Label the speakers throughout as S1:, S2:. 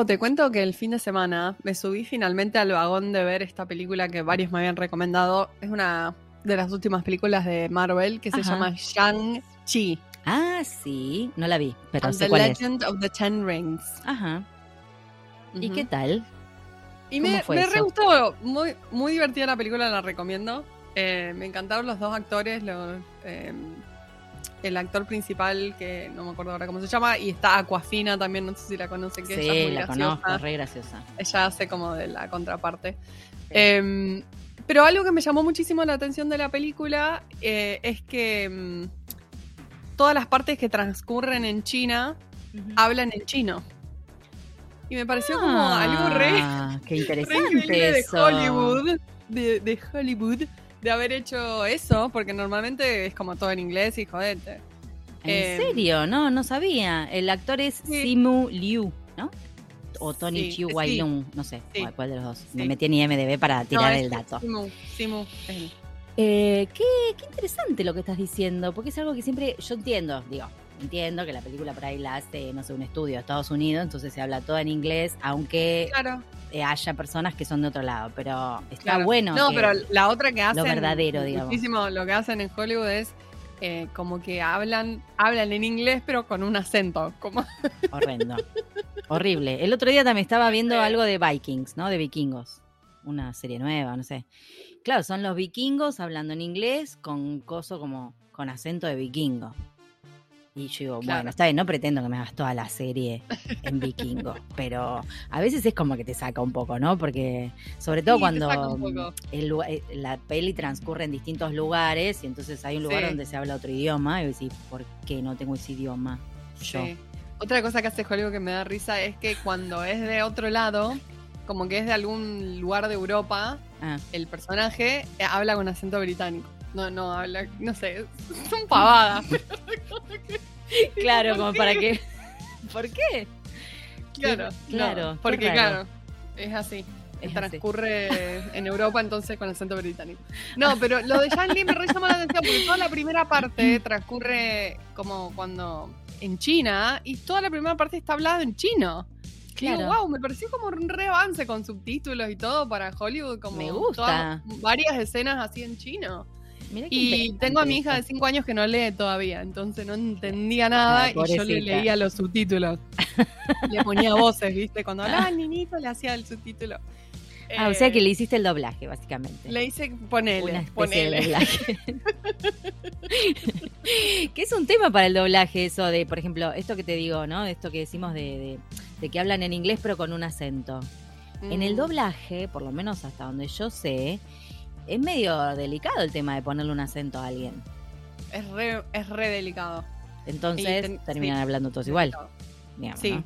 S1: Pau, te cuento que el fin de semana me subí finalmente al vagón de ver esta película que varios me habían recomendado. Es una de las últimas películas de Marvel que se llama Shang-Chi.
S2: Ah, sí, no la vi, pero
S1: and
S2: sé
S1: the
S2: cuál es.
S1: Legend of the Ten Rings.
S2: Ajá. ¿Y qué tal?
S1: Y
S2: ¿Cómo
S1: me, me re gustó, muy, muy divertida la película, la recomiendo. Eh, me encantaron los dos actores, los, eh, el actor principal, que no me acuerdo ahora cómo se llama, y está Aquafina también, no sé si la conocen, que ella es
S2: Sí,
S1: muy
S2: la
S1: graciosa.
S2: conozco, re graciosa.
S1: Ella hace como de la contraparte. Eh, pero algo que me llamó muchísimo la atención de la película eh, es que mm, todas las partes que transcurren en China hablan en chino. Y me pareció como algo re,
S2: Ah, Qué
S1: re
S2: interesante
S1: de
S2: eso.
S1: Hollywood, de, de Hollywood, de haber hecho eso, porque normalmente es como todo en inglés y jodete.
S2: ¿En
S1: Eh,
S2: serio? No, no sabía. El actor es
S1: Sí.
S2: Simu Liu, ¿no? O Tony
S1: Sí,
S2: Chiu
S1: sí.
S2: Wai Lung, no sé
S1: Sí.
S2: cuál- de los dos.
S1: Sí.
S2: Me metí en IMDB para tirar
S1: No,
S2: el dato.
S1: Simu, Simu, es él.
S2: Eh, qué, qué interesante lo que estás diciendo, porque es algo que siempre yo entiendo, digo, entiendo que la película por ahí la hace, no sé, un estudio de Estados Unidos, entonces se habla todo en inglés, aunque
S1: Claro.
S2: eh, haya personas que son de otro lado, pero está
S1: Claro.
S2: bueno.
S1: No,
S2: que-
S1: pero la otra que hacen.
S2: verdadero, digamos.
S1: Muchísimo lo que hacen en Hollywood es eh, como que hablan, hablan en inglés, pero con un acento. Como,
S2: Horrendo. Horrible. El otro día también estaba viendo
S1: Sí.
S2: algo de Vikings, ¿no? De vikingos. Una serie nueva, no sé. Claro, son los vikingos hablando en inglés con coso como con acento de vikingo. Y yo digo,
S1: Claro.
S2: bueno, está bien, no pretendo que me hagas toda la serie en vikingo, pero a veces es como que te saca un poco, ¿no? Porque sobre todo
S1: Sí,
S2: cuando el eh, la peli transcurre en distintos lugares y entonces hay un lugar
S1: Sí.
S2: donde se habla otro idioma y decís, ¿por qué no tengo ese idioma? Yo.
S1: Sí. Otra cosa que hace Hollywood que me da risa es que cuando es de otro lado, como que es de algún lugar de Europa,
S2: Ah.
S1: el personaje eh, habla con acento británico. No, no, habla, no sé, son pavadas.
S2: Claro,
S1: ¿Por
S2: como
S1: qué?
S2: para que. ¿Por qué?
S1: claro,
S2: claro,
S1: no,
S2: qué
S1: porque claro, es así.
S2: Es así.
S1: transcurre en Europa, entonces con acento británico. No, pero lo de Li me re llamó la atención porque toda la primera parte transcurre como cuando en China y toda la primera parte está hablada en chino.
S2: Claro.
S1: Digo, wow, me pareció como un re avance con subtítulos y todo para Hollywood, como
S2: Me gusta.
S1: todas- varias escenas así en chino. Y tengo a mi hija de
S2: eso.
S1: 5 años que no lee todavía, entonces no entendía nada y yo le leía los subtítulos. le ponía voces, ¿viste? Cuando hablaba el niñito le hacía el subtítulo.
S2: Ah, o sea
S1: Eh,
S2: que le hiciste el doblaje, básicamente.
S1: le hice ponele,
S2: Una
S1: ponele.
S2: de doblaje. que es un tema para el doblaje, eso de, por ejemplo, esto que te digo, ¿no? Esto que decimos de, de- de que hablan en inglés pero con un acento. En el
S1: Mm,
S2: doblaje, por lo menos hasta donde yo sé, es medio delicado el tema de ponerle un acento a alguien.
S1: Es re, es re delicado.
S2: Entonces
S1: ten-
S2: terminan
S1: sí.
S2: hablando todos igual. Digamos,
S1: Sí.
S2: ¿no?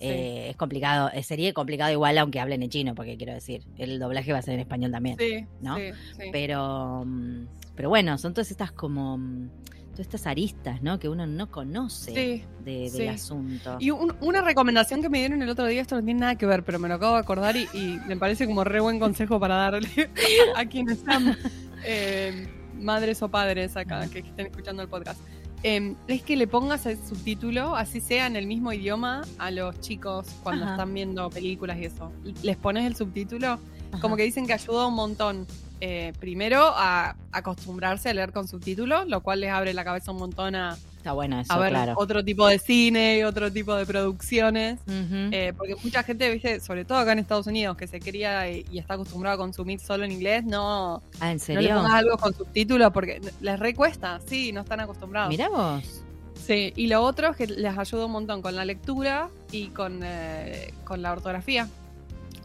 S2: Eh, es complicado, sería complicado igual aunque hablen en chino, porque quiero decir, el doblaje va a ser en español también.
S1: Sí,
S2: ¿no?
S1: sí.
S2: Pero, mm, pero bueno, son todas estas como mm, todas estas aristas, ¿no? Que uno no conoce
S1: Sí.
S2: de- del
S1: sí.
S2: asunto.
S1: Y un- una recomendación que me dieron el otro día, esto no tiene nada que ver, pero me lo acabo de acordar y, y me parece como re buen consejo para darle a quienes sean eh, madres o padres acá que estén escuchando el podcast. Eh, es que le pongas el subtítulo, así sea en el mismo idioma, a los chicos cuando
S2: Ajá.
S1: están viendo películas y eso. Les pones el subtítulo,
S2: Ajá.
S1: como que dicen que ayuda un montón. Eh, primero a acostumbrarse a leer con subtítulos, lo cual les abre la cabeza un montón a,
S2: Está bueno eso,
S1: a ver
S2: claro.
S1: otro tipo de cine, otro tipo de producciones. Eh, porque mucha gente, viste, sobre todo acá en Estados Unidos, que se cría y, y está acostumbrado a consumir solo en inglés, no,
S2: ah, ¿en
S1: no le pongas algo con subtítulos porque les recuesta, sí, no están acostumbrados.
S2: Mirá vos.
S1: Sí, y lo otro es que les ayuda un montón con la lectura y con, eh, con la ortografía.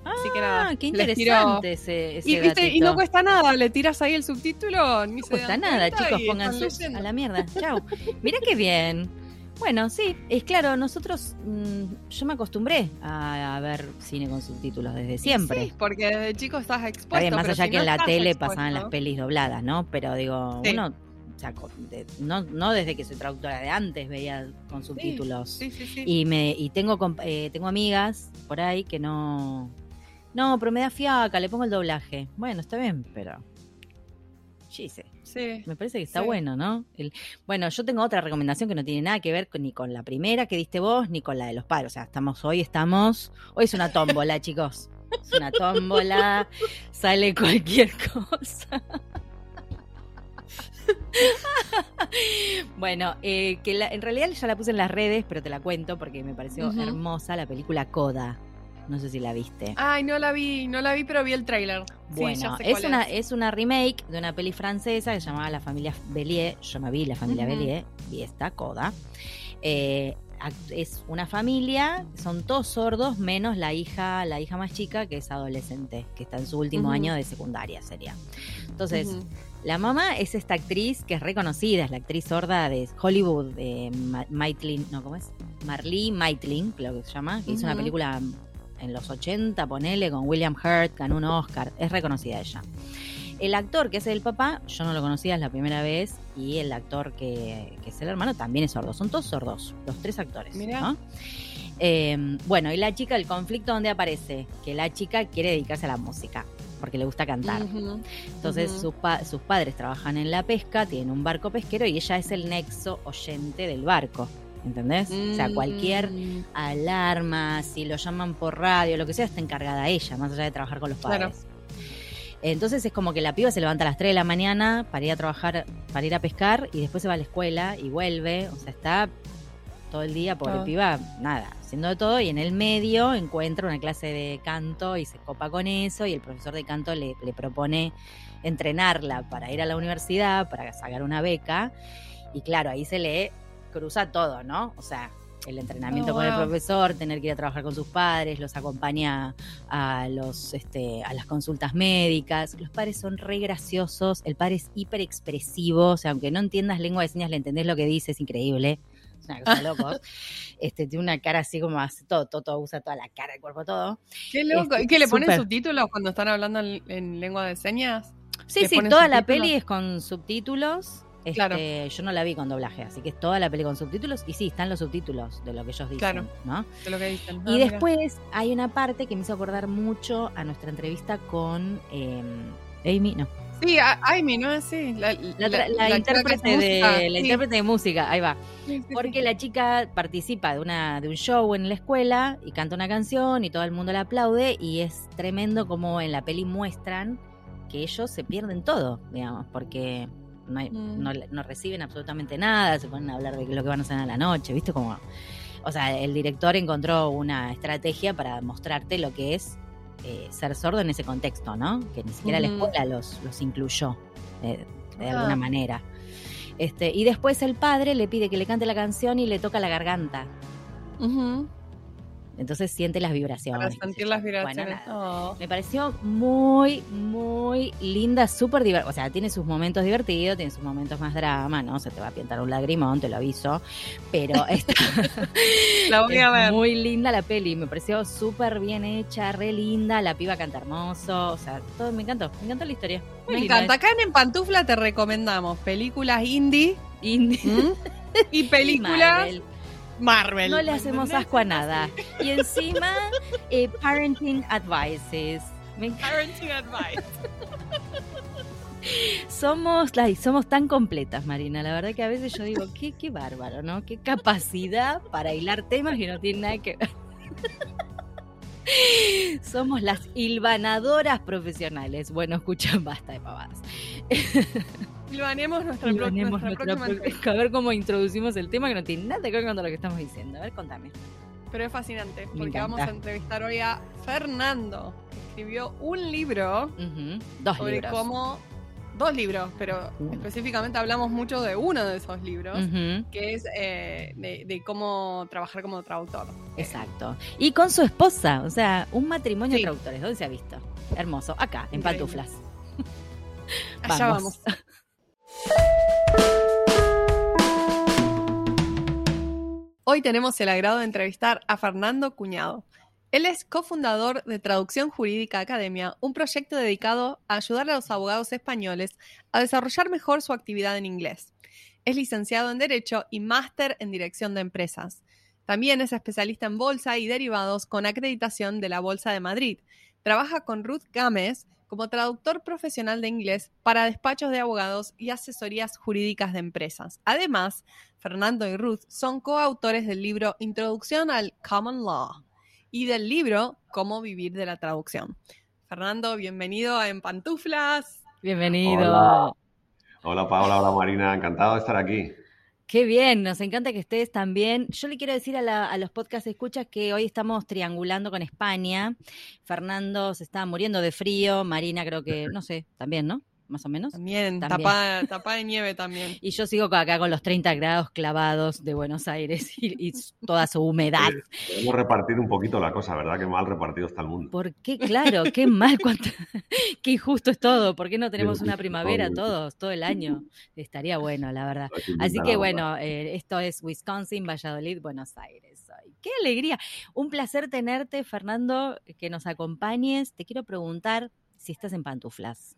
S1: Así que nada,
S2: Ah, qué interesante ese, ese
S1: Y, viste, y no cuesta nada, le tiras ahí el subtítulo, ni
S2: No
S1: se
S2: cuesta nada, chicos, pongan sus a la mierda. Chau. Mirá qué bien. Bueno, sí, es claro, nosotros, mm, yo me acostumbré a, a ver cine con subtítulos desde siempre.
S1: Sí, porque desde chico estás expuesto.
S2: Está bien, más allá
S1: si
S2: que
S1: no
S2: en la tele
S1: expuesto-
S2: pasaban las pelis dobladas, ¿no? Pero digo,
S1: Sí.
S2: uno, no, no desde que soy traductora de antes veía con subtítulos.
S1: Sí, sí, sí.
S2: Y me y tengo eh, tengo amigas por ahí que no no, pero me da fiaca, le pongo el doblaje. Bueno, está bien, pero Sí, sí. Me parece que está
S1: Sí.
S2: bueno, ¿no? El- bueno, yo tengo otra recomendación que no tiene nada que ver con- ni con la primera que diste vos, ni con la de los padres. O sea, estamos hoy, estamos. Hoy es una tómbola, chicos. Es una tómbola. Sale cualquier cosa. bueno, eh, que la- en realidad ya la puse en las redes, pero te la cuento porque me pareció hermosa la película Coda. No sé si la viste.
S1: Ay, no la vi, no la vi, pero vi el tráiler.
S2: Bueno, es una, es una remake de una peli francesa que se llamaba La familia Bellier. Yo me vi La familia
S1: Ujú.
S2: Bellier y esta, Coda. Eh, es una familia, son todos sordos, menos la hija, la hija más chica, que es adolescente, que está en su último año de secundaria, sería. Entonces, la mamá es esta actriz que es reconocida, es la actriz sorda de Hollywood, de Ma- Maitland, no, ¿cómo es? Marlee Maitland, creo que se llama, que hizo una película en los 80, ponele, con William Hurt, ganó un Oscar, es reconocida ella. El actor que hace el papá, yo no lo conocía, es la primera vez, y el actor que, que es el hermano también es sordo. Son todos sordos, los tres actores.
S1: Mirá.
S2: ¿no? Eh, bueno, y la chica, el conflicto donde aparece, que la chica quiere dedicarse a la música, porque le gusta cantar. Entonces sus, pa- sus padres trabajan en la pesca, tienen un barco pesquero y ella es el nexo oyente del barco. ¿Entendés? O sea, cualquier
S1: Mm,
S2: alarma, si lo llaman por radio, lo que sea, está encargada ella, más allá de trabajar con los
S1: Claro.
S2: padres. Entonces es como que la piba se levanta a las 3 de la mañana para ir a trabajar, para ir a pescar y después se va a la escuela y vuelve. O sea, está todo el día, pobre
S1: Todo.
S2: piba, nada, haciendo de todo y en el medio encuentra una clase de canto y se copa con eso y el profesor de canto le, le propone entrenarla para ir a la universidad, para sacar una beca y claro, ahí se le cruza todo, ¿no? O sea, el entrenamiento
S1: Oh,
S2: con el profesor, tener que ir a trabajar con sus padres, los acompaña a los este, a las consultas médicas. Los padres son re graciosos, el padre es hiper expresivo, o sea, aunque no entiendas lengua de señas, le entendés lo que dice, es increíble. Es una cosa locos. Este, tiene una cara así como hace todo, todo, todo, usa toda la cara, el cuerpo, todo.
S1: Qué loco.
S2: Este,
S1: ¿Y que le ponen subtítulos cuando están hablando en, en lengua de señas?
S2: Sí,
S1: ¿Le
S2: sí, toda la peli es con subtítulos. Este,
S1: Claro.
S2: Yo no la vi con doblaje, así que es toda la peli con subtítulos. Y sí, están los subtítulos de lo que ellos dicen,
S1: Claro.
S2: ¿no?
S1: De lo que dicen. Ah,
S2: Y
S1: mira.
S2: después hay una parte que me hizo acordar mucho a nuestra entrevista con eh, Amy, no,
S1: Sí, a- Amy, ¿no así? La,
S2: intérprete de
S1: música.
S2: la
S1: Sí,
S2: intérprete de música, ahí va.
S1: sí, sí,
S2: Porque
S1: sí.
S2: la chica participa de una de un show en la escuela y canta una canción y todo el mundo la aplaude y es tremendo como en la peli muestran que ellos se pierden todo, digamos, porque no, hay-
S1: Mm.
S2: no, no reciben absolutamente nada, se ponen a hablar de lo que van a hacer a la noche, ¿viste? Como, o sea, el director encontró una estrategia para mostrarte lo que es eh, ser sordo en ese contexto, ¿no? Que ni siquiera la escuela los, los incluyó de, de
S1: Ah.
S2: alguna manera. Este, y después el padre le pide que le cante la canción y le toca la garganta.
S1: Ujú,
S2: Entonces siente las vibraciones.
S1: Para sentir las
S2: Bueno,
S1: vibraciones.
S2: nada.
S1: Oh.
S2: Me pareció muy, muy linda, súper divertida. O sea, tiene sus momentos divertidos, tiene sus momentos más drama, ¿no? Se te va a pintar un lagrimón, te lo aviso. Pero está
S1: La voy a ver.
S2: muy linda la peli. Me pareció súper bien hecha, re linda. La piba canta hermoso. O sea, todo me encantó. Me encantó la historia. Muy
S1: Me encanta. Acá en En Pantufla te recomendamos películas indie
S2: Indie.
S1: ¿m? y películas.
S2: Marvel. No le hacemos asco a nada. Y encima, eh, parenting advices. Me.
S1: Parenting advice.
S2: Somos, ay, somos tan completas, Marina. La verdad que a veces yo digo, qué, qué bárbaro, ¿no? Qué capacidad para hilar temas que no tienen nada que ver. Somos las hilvanadoras profesionales. Bueno, escuchan, basta de pavadas.
S1: Silvanemos nuestra,
S2: Hilvanemos
S1: nuestra
S2: nuestra
S1: próxima entrevista.
S2: A ver cómo introducimos el tema que no tiene nada que ver con lo que estamos diciendo. A ver, contame.
S1: Pero es fascinante
S2: Me
S1: porque
S2: encanta.
S1: vamos a entrevistar hoy a Fernando, que escribió un libro
S2: Ujú, Dos
S1: sobre
S2: libros.
S1: cómo. Dos libros, pero específicamente hablamos mucho de uno de esos libros, que es eh, de, de cómo trabajar como traductor.
S2: Exacto. Y con su esposa, o sea, un matrimonio
S1: Sí.
S2: de traductores. ¿Dónde se ha visto? Hermoso. Acá, en
S1: Increíble.
S2: pantuflas.
S1: Allá vamos. Hoy tenemos el agrado de entrevistar a Fernando Cuñado. Él es cofundador de Traducción Jurídica Academia, un proyecto dedicado a ayudar a los abogados españoles a desarrollar mejor su actividad en inglés. Es licenciado en Derecho y máster en Dirección de Empresas. También es especialista en bolsa y derivados con acreditación de la Bolsa de Madrid. Trabaja con Ruth Gámez, como traductor profesional de inglés para despachos de abogados y asesorías jurídicas de empresas. Además, Fernando y Ruth son coautores del libro Introducción al Common Law y del libro Cómo vivir de la traducción. Fernando, bienvenido a En Pantuflas.
S2: Bienvenido.
S3: Hola. Hola Paola, hola Marina, encantado de estar aquí.
S2: Qué bien, nos encanta que estés también. Yo le quiero decir a, la- a los podcast escuchas que hoy estamos triangulando con España. Fernando se está muriendo de frío, Marina creo que, no sé, también, ¿no? Más o menos.
S1: También,
S2: También.
S1: Tapa, tapa de nieve también.
S2: Y yo sigo acá con los 30 grados clavados de Buenos Aires y, y toda su humedad.
S3: Podemos repartir un poquito la cosa, ¿verdad? Qué mal repartido está el mundo.
S2: ¿Por qué? Claro, qué mal, cuánto- qué injusto es todo. ¿Por qué no tenemos una primavera
S3: todo.
S2: todos, todo el año? Estaría bueno, la verdad. Así que bueno, eh, esto es Wisconsin, Valladolid, Buenos Aires. ¡Qué alegría! Un placer tenerte, Fernando, que nos acompañes. Te quiero preguntar si estás en pantuflas.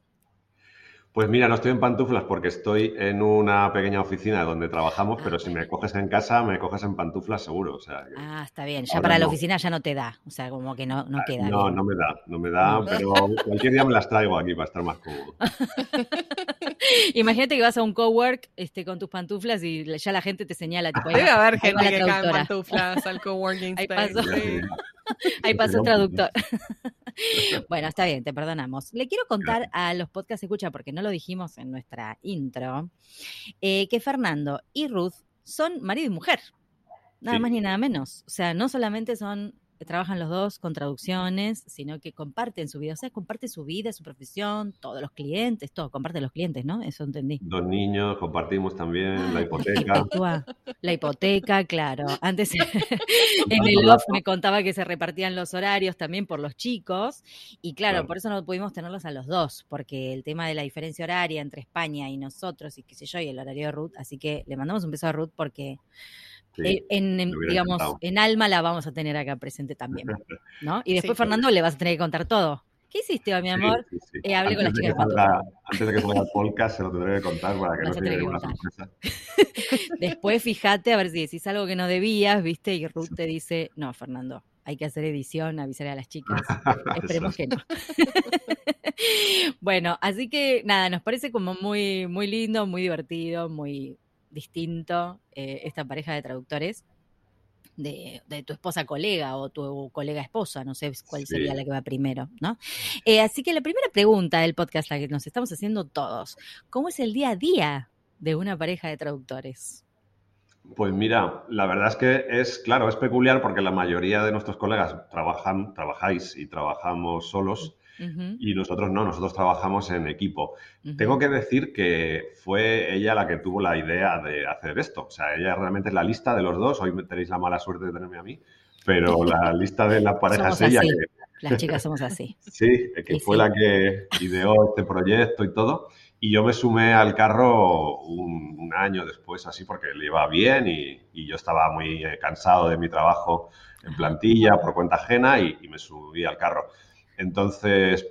S3: Pues mira, no estoy en pantuflas porque estoy en una pequeña oficina donde trabajamos, pero si me coges en casa, me coges en pantuflas seguro. O sea, que-
S2: Ah, está bien. Ya para la oficina ya no te da. O sea, como que no, no queda
S3: no,
S2: bien.
S3: no me da, no me da,
S2: No.
S3: pero cualquier día me las traigo aquí para estar más cómodo.
S2: Imagínate que vas a un cowork este, con tus pantuflas y ya la gente te señala. Tipo, ahí
S1: Debe haber gente que cae en pantuflas al coworking
S2: Ahí
S1: space.
S2: pasó.
S1: sí.
S2: Ahí pasó el traductor. bueno, está bien, te perdonamos. Le quiero contar a los podcast escucha, porque no lo dijimos en nuestra intro, eh, que Fernando y Ruth son marido y mujer. Nada
S3: Sí.
S2: más ni nada menos. O sea, no solamente son trabajan los dos con traducciones, sino que comparten su vida, o sea, comparten su vida, su profesión, todos los clientes, todo, comparten los clientes, ¿no? Eso entendí.
S3: Dos niños, compartimos también la hipoteca.
S2: La hipoteca, claro. Antes en el off me contaba que se repartían los horarios también por los chicos y claro,
S3: Claro.
S2: por eso no pudimos tenerlos a los dos, porque el tema de la diferencia horaria entre España y nosotros y qué sé yo, y el horario de Ruth, así que le mandamos un beso a Ruth porque
S3: Sí.
S2: eh, en, digamos, en alma la vamos a tener acá presente también, ¿no? Y después
S1: Sí.
S2: Fernando le vas a tener que contar todo. ¿Qué hiciste, mi amor?
S3: sí, sí.
S2: Eh, hablé con las chicas
S3: que
S2: de
S3: salga- Antes de que salga el podcast, se lo tendré que contar para que no
S2: a
S3: sea
S2: tener que
S3: ninguna
S2: contar.
S3: sorpresa.
S2: Después fíjate a ver si decís algo que no debías, ¿viste? Y Ruth te dice, no, Fernando, hay que hacer edición, avisar a las chicas. Esperemos que no. bueno, así que nada, nos parece como muy, muy lindo, muy divertido, muy distinto eh, esta pareja de traductores. De, de tu esposa colega o tu colega esposa, no sé cuál
S3: Sí.
S2: sería la que va primero, ¿no? Eh, así que la primera pregunta del podcast, la que nos estamos haciendo todos, ¿cómo es el día a día de una pareja de traductores?
S3: Pues mira, la verdad es que es, claro, es peculiar porque la mayoría de nuestros colegas trabajan, trabajáis y trabajamos solos Y nosotros no, nosotros trabajamos en equipo. Tengo que decir que fue ella la que tuvo la idea de hacer esto. O sea, ella realmente es la lista de los dos. Hoy tenéis la mala suerte de tenerme a mí, pero la lista de la pareja
S2: Somos
S3: es ella
S2: así.
S3: que,
S2: Las chicas somos así.
S3: Sí, que fue
S2: sí.
S3: la que ideó este proyecto y todo. Y yo me sumé al carro un, un año después, así, porque le iba bien y, y yo estaba muy eh, cansado de mi trabajo en plantilla por cuenta ajena y, y me subí al carro. Entonces,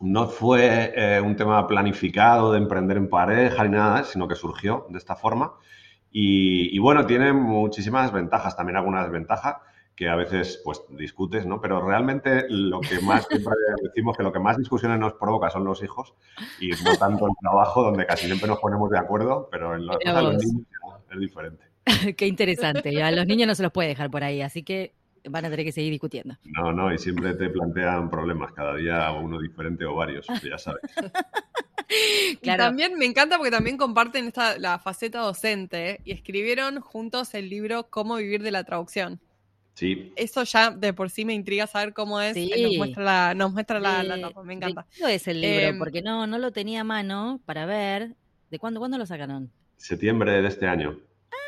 S3: no fue eh, un tema planificado de emprender en pareja ni nada, sino que surgió de esta forma. Y, y bueno, tiene muchísimas ventajas, también algunas desventajas que a veces pues discutes, ¿no? Pero realmente lo que más siempre decimos que lo que más discusiones nos provoca son los hijos y no tanto el trabajo donde casi siempre nos ponemos de acuerdo, pero en los
S2: vos.
S3: niños es diferente.
S2: Qué interesante. A los niños no se los puede dejar por ahí, así que van a tener que seguir discutiendo.
S3: No, no, y siempre te plantean problemas, cada día uno diferente o varios, ya sabes.
S1: Y
S2: Claro.
S1: también me encanta porque también comparten esta, la faceta docente ¿eh? y escribieron juntos el libro Cómo vivir de la traducción.
S3: Sí,
S1: Eso ya de por sí me intriga saber cómo es.
S2: Sí.
S1: Nos muestra la, nos muestra la, la me
S2: ¿de
S1: encanta.
S2: cuándo es el libro?
S1: Em,
S2: Porque no, no lo tenía a mano para ver. ¿De cuándo, cuándo lo sacaron?
S3: septiembre de este año.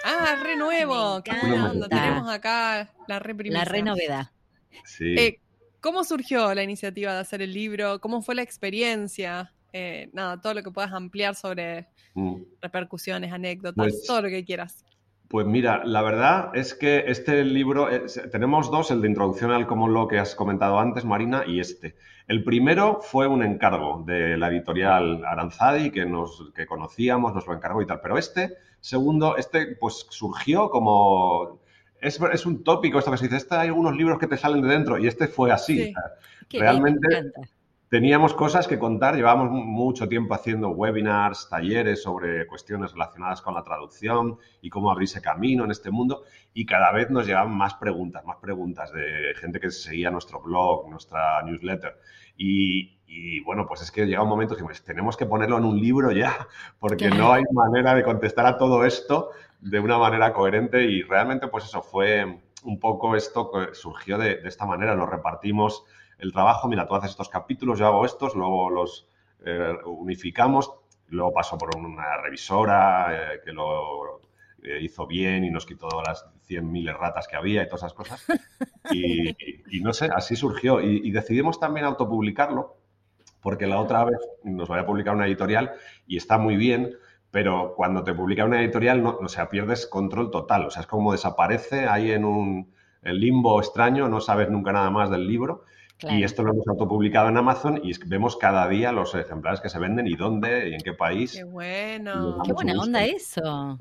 S1: Ah, re nuevo.
S2: me
S1: Qué onda. Tenemos acá la re
S2: La
S1: primicia.
S2: renovedad.
S3: Sí.
S1: Eh, ¿Cómo surgió la iniciativa de hacer el libro? ¿Cómo fue la experiencia? Eh, nada, todo lo que puedas ampliar sobre
S3: Mm.
S1: repercusiones, anécdotas,
S3: Pues-
S1: todo lo que quieras.
S3: Pues mira, la verdad es que este libro, es- tenemos dos, el de introducción al common law que has comentado antes, Marina, y este. El primero fue un encargo de la editorial Aranzadi, que, nos, que conocíamos, nos lo encargó y tal, pero este, segundo, este pues surgió como... Es, es un tópico esto que se dice, este hay algunos libros que te salen de dentro y este fue así.
S1: Sí.
S2: Qué
S3: Realmente- teníamos cosas que contar, llevábamos mucho tiempo haciendo webinars, talleres sobre cuestiones relacionadas con la traducción y cómo abrirse camino en este mundo y cada vez nos llegaban más preguntas, más preguntas de gente que seguía nuestro blog, nuestra newsletter. Y, bueno, pues es que llega un momento que pues, tenemos que ponerlo en un libro ya, porque no hay manera de contestar a todo esto de una manera coherente y realmente pues eso fue un poco esto que surgió de, de esta manera, nos repartimos el trabajo, mira, tú haces estos capítulos, yo hago estos, luego los eh, unificamos, luego paso por una revisora eh, que lo hizo bien y nos quitó las 100.000 ratas que había y todas esas cosas. Y, no sé, así surgió. Y, decidimos también autopublicarlo, porque la otra vez nos voy a publicar una editorial y está muy bien, pero cuando te publica una editorial, no, o sea, pierdes control total. O sea, es como desaparece ahí en un limbo extraño, no sabes nunca nada más del libro. Y esto lo hemos autopublicado en Amazon y vemos cada día los ejemplares que se venden y dónde y en qué país.
S1: Qué bueno.
S2: Qué buena onda eso.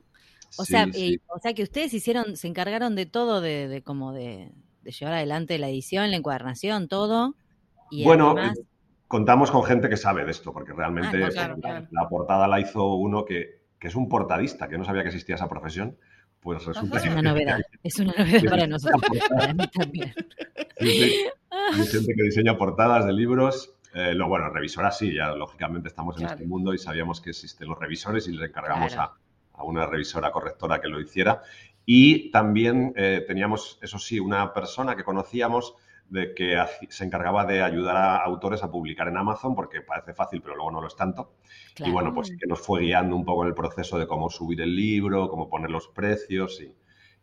S2: O, sea, o sea que ustedes hicieron, se encargaron de todo, de, como de, llevar adelante la edición, la encuadernación, todo.
S3: Y bueno, eh, contamos con gente que sabe de esto, porque realmente ah, la, portada la hizo uno que, que es un portadista, que no sabía que existía esa profesión pues resulta
S2: es una novedad, es una novedad para nosotros, para mí también.
S3: Hay gente que diseña portadas de libros. Eh, lo bueno, revisoras sí, ya lógicamente estamos en este mundo y sabíamos que existen los revisores y le encargamos a, una revisora correctora que lo hiciera. Y también eh, teníamos, eso sí, una persona que conocíamos de que se encargaba de ayudar a autores a publicar en Amazon, porque parece fácil, pero luego no lo es tanto. Y bueno, pues que nos fue guiando un poco en el proceso de cómo subir el libro, cómo poner los precios y,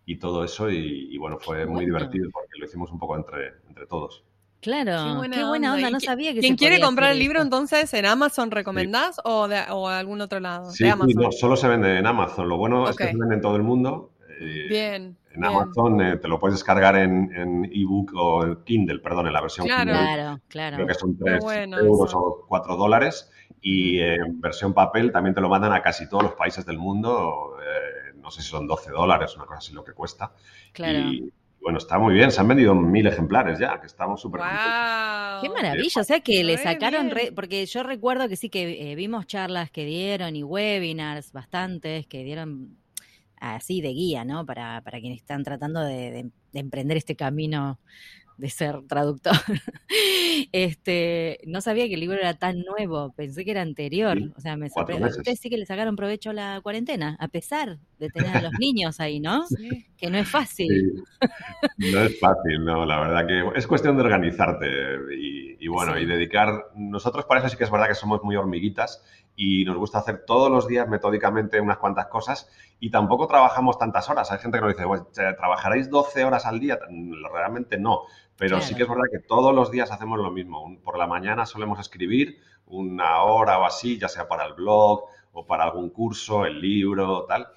S3: y todo eso. Y, bueno, fue muy divertido porque lo hicimos un poco entre, entre todos.
S2: Claro, qué buena, onda. no sabía que
S1: ¿Quién quiere comprar el libro entonces en Amazon recomendás o, de, o algún otro lado?
S3: Sí, no, solo se vende en Amazon. Lo bueno es que se vende en todo el mundo.
S1: Eh, bien.
S3: En Amazon eh, te lo puedes descargar en ebook o en Kindle, perdón, en la versión
S2: claro,
S3: Kindle.
S2: Claro, claro.
S3: Creo que son 3 euros o 4 dólares. Y en versión papel también te lo mandan a casi todos los países del mundo. Eh, no sé si son 12 dólares, una cosa así lo que cuesta.
S2: Claro.
S3: Y, bueno, está muy bien, se han vendido mil ejemplares ya, que estamos súper
S2: wow. Qué maravilla, o sea que le sacaron, porque yo recuerdo que sí que eh, vimos charlas que dieron y webinars bastantes que dieron así de guía, ¿no? Para, para quienes están tratando de emprender este camino de ser traductor. este, no sabía que el libro era tan nuevo, pensé que era anterior. o sea, me sorprendió. Ustedes sí que le sacaron provecho a la cuarentena, a pesar de tener a los niños ahí, ¿no? Que no es fácil.
S3: No es fácil, no, la verdad que es cuestión de organizarte y, bueno, y dedicar. Nosotros para eso sí que es verdad que somos muy hormiguitas y nos gusta hacer todos los días metódicamente unas cuantas cosas y tampoco trabajamos tantas horas. Hay gente que nos dice, bueno, ¿trabajaréis 12 horas al día? Realmente no pero sí que es verdad que todos los días hacemos lo mismo. Por la mañana solemos escribir una hora o así, ya sea para el blog o para algún curso, el libro, tal.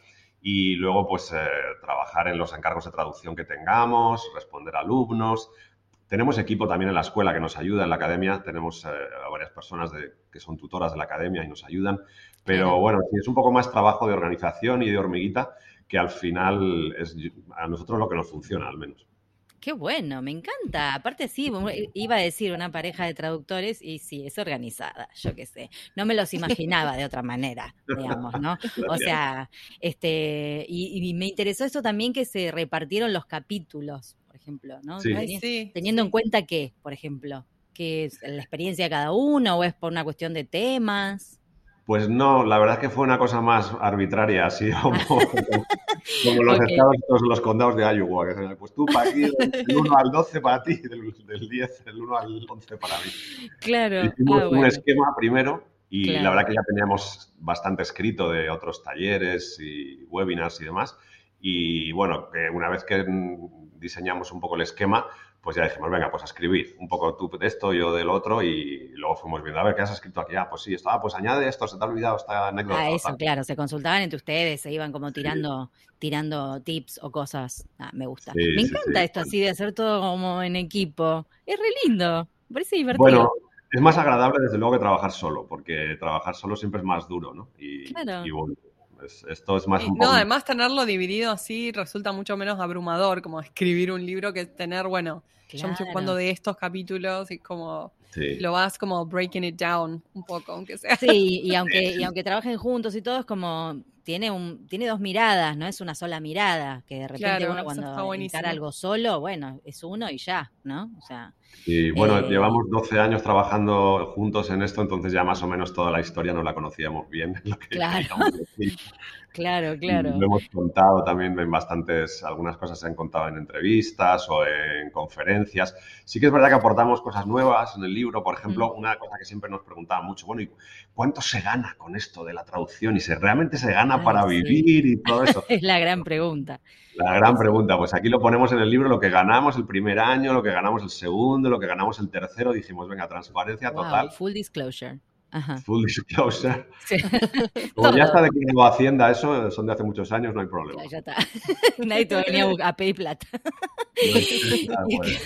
S3: Y luego, pues, eh, trabajar en los encargos de traducción que tengamos, responder a alumnos. Tenemos equipo también en la escuela que nos ayuda, en la academia. Tenemos eh, a varias personas de, que son tutoras de la academia y nos ayudan. Pero bueno, sí, es un poco más trabajo de organización y de hormiguita que al final es a nosotros lo que nos funciona, al menos.
S2: Qué bueno, me encanta. Aparte, sí, iba a decir una pareja de traductores y sí, es organizada, yo qué sé. No me los imaginaba de otra manera, digamos, ¿no? O sea, este, y, me interesó esto también que se repartieron los capítulos, por ejemplo, ¿no? Teniendo en cuenta que, por ejemplo, que es la experiencia de cada uno o es por una cuestión de temas.
S3: Pues no, la verdad es que fue una cosa más arbitraria, así como, como los estados, los condados de Iowa, que pues tú para aquí, del 1 al 12 para ti, del, 10, del 1 al 11 para mí.
S2: Claro.
S3: Hicimos ah, un esquema primero y la verdad que ya teníamos bastante escrito de otros talleres y webinars y demás. Y bueno, una vez que diseñamos un poco el esquema, pues ya dijimos, venga, pues a escribir un poco tú de esto, yo del otro, y luego fuimos viendo, a ver, ¿qué has escrito aquí? Ah, pues sí, esto, ah, pues añade esto, se te ha olvidado esta anécdota.
S2: Ah, eso, claro, se consultaban entre ustedes, se iban como tirando, tirando tips o cosas. Ah, me gusta. me encanta esto así de hacer todo como en equipo. Es re lindo, me parece divertido.
S3: Bueno, es más agradable desde luego que trabajar solo, porque trabajar solo siempre es más duro, ¿no? Y,
S2: claro.
S3: y bueno, esto es más
S1: un poco... No, además tenerlo dividido así resulta mucho menos abrumador, como escribir un libro que tener, bueno, yo me estoy ocupando de estos capítulos y como
S3: Sí.
S1: lo vas como breaking it down un poco, aunque sea.
S2: Sí, y aunque, y aunque trabajen juntos y todo, es como tiene un, tiene dos miradas, no es una sola mirada, que de repente
S1: Claro,
S2: uno cuando encara algo solo, bueno, es uno y ya, ¿no? O sea,
S3: Y bueno,
S2: Eh,
S3: llevamos 12 años trabajando juntos en esto, entonces ya más o menos toda la historia no la conocíamos bien. lo que
S2: Claro. Claro, claro.
S3: Lo hemos contado también en bastantes, algunas cosas se han contado en entrevistas o en conferencias. Sí que es verdad que aportamos cosas nuevas en el libro. Por ejemplo, una cosa que siempre nos preguntaban mucho, bueno, ¿y cuánto se gana con esto de la traducción? ¿Y se realmente se gana
S2: Ay,
S3: para
S2: sí.
S3: vivir y todo eso?
S2: Es la gran pregunta.
S3: La gran pregunta, pues aquí lo ponemos en el libro, lo que ganamos el primer año, lo que ganamos el segundo, lo que ganamos el tercero, dijimos, venga, transparencia
S2: Wow,
S3: total,
S2: full disclosure. Ajá.
S3: full disclosure.
S2: Sí.
S3: Como ya está declarado Hacienda, eso son de hace muchos años, no hay problema.
S2: Ya, está. Nadie te va a pedir plata.
S3: Ah, bueno.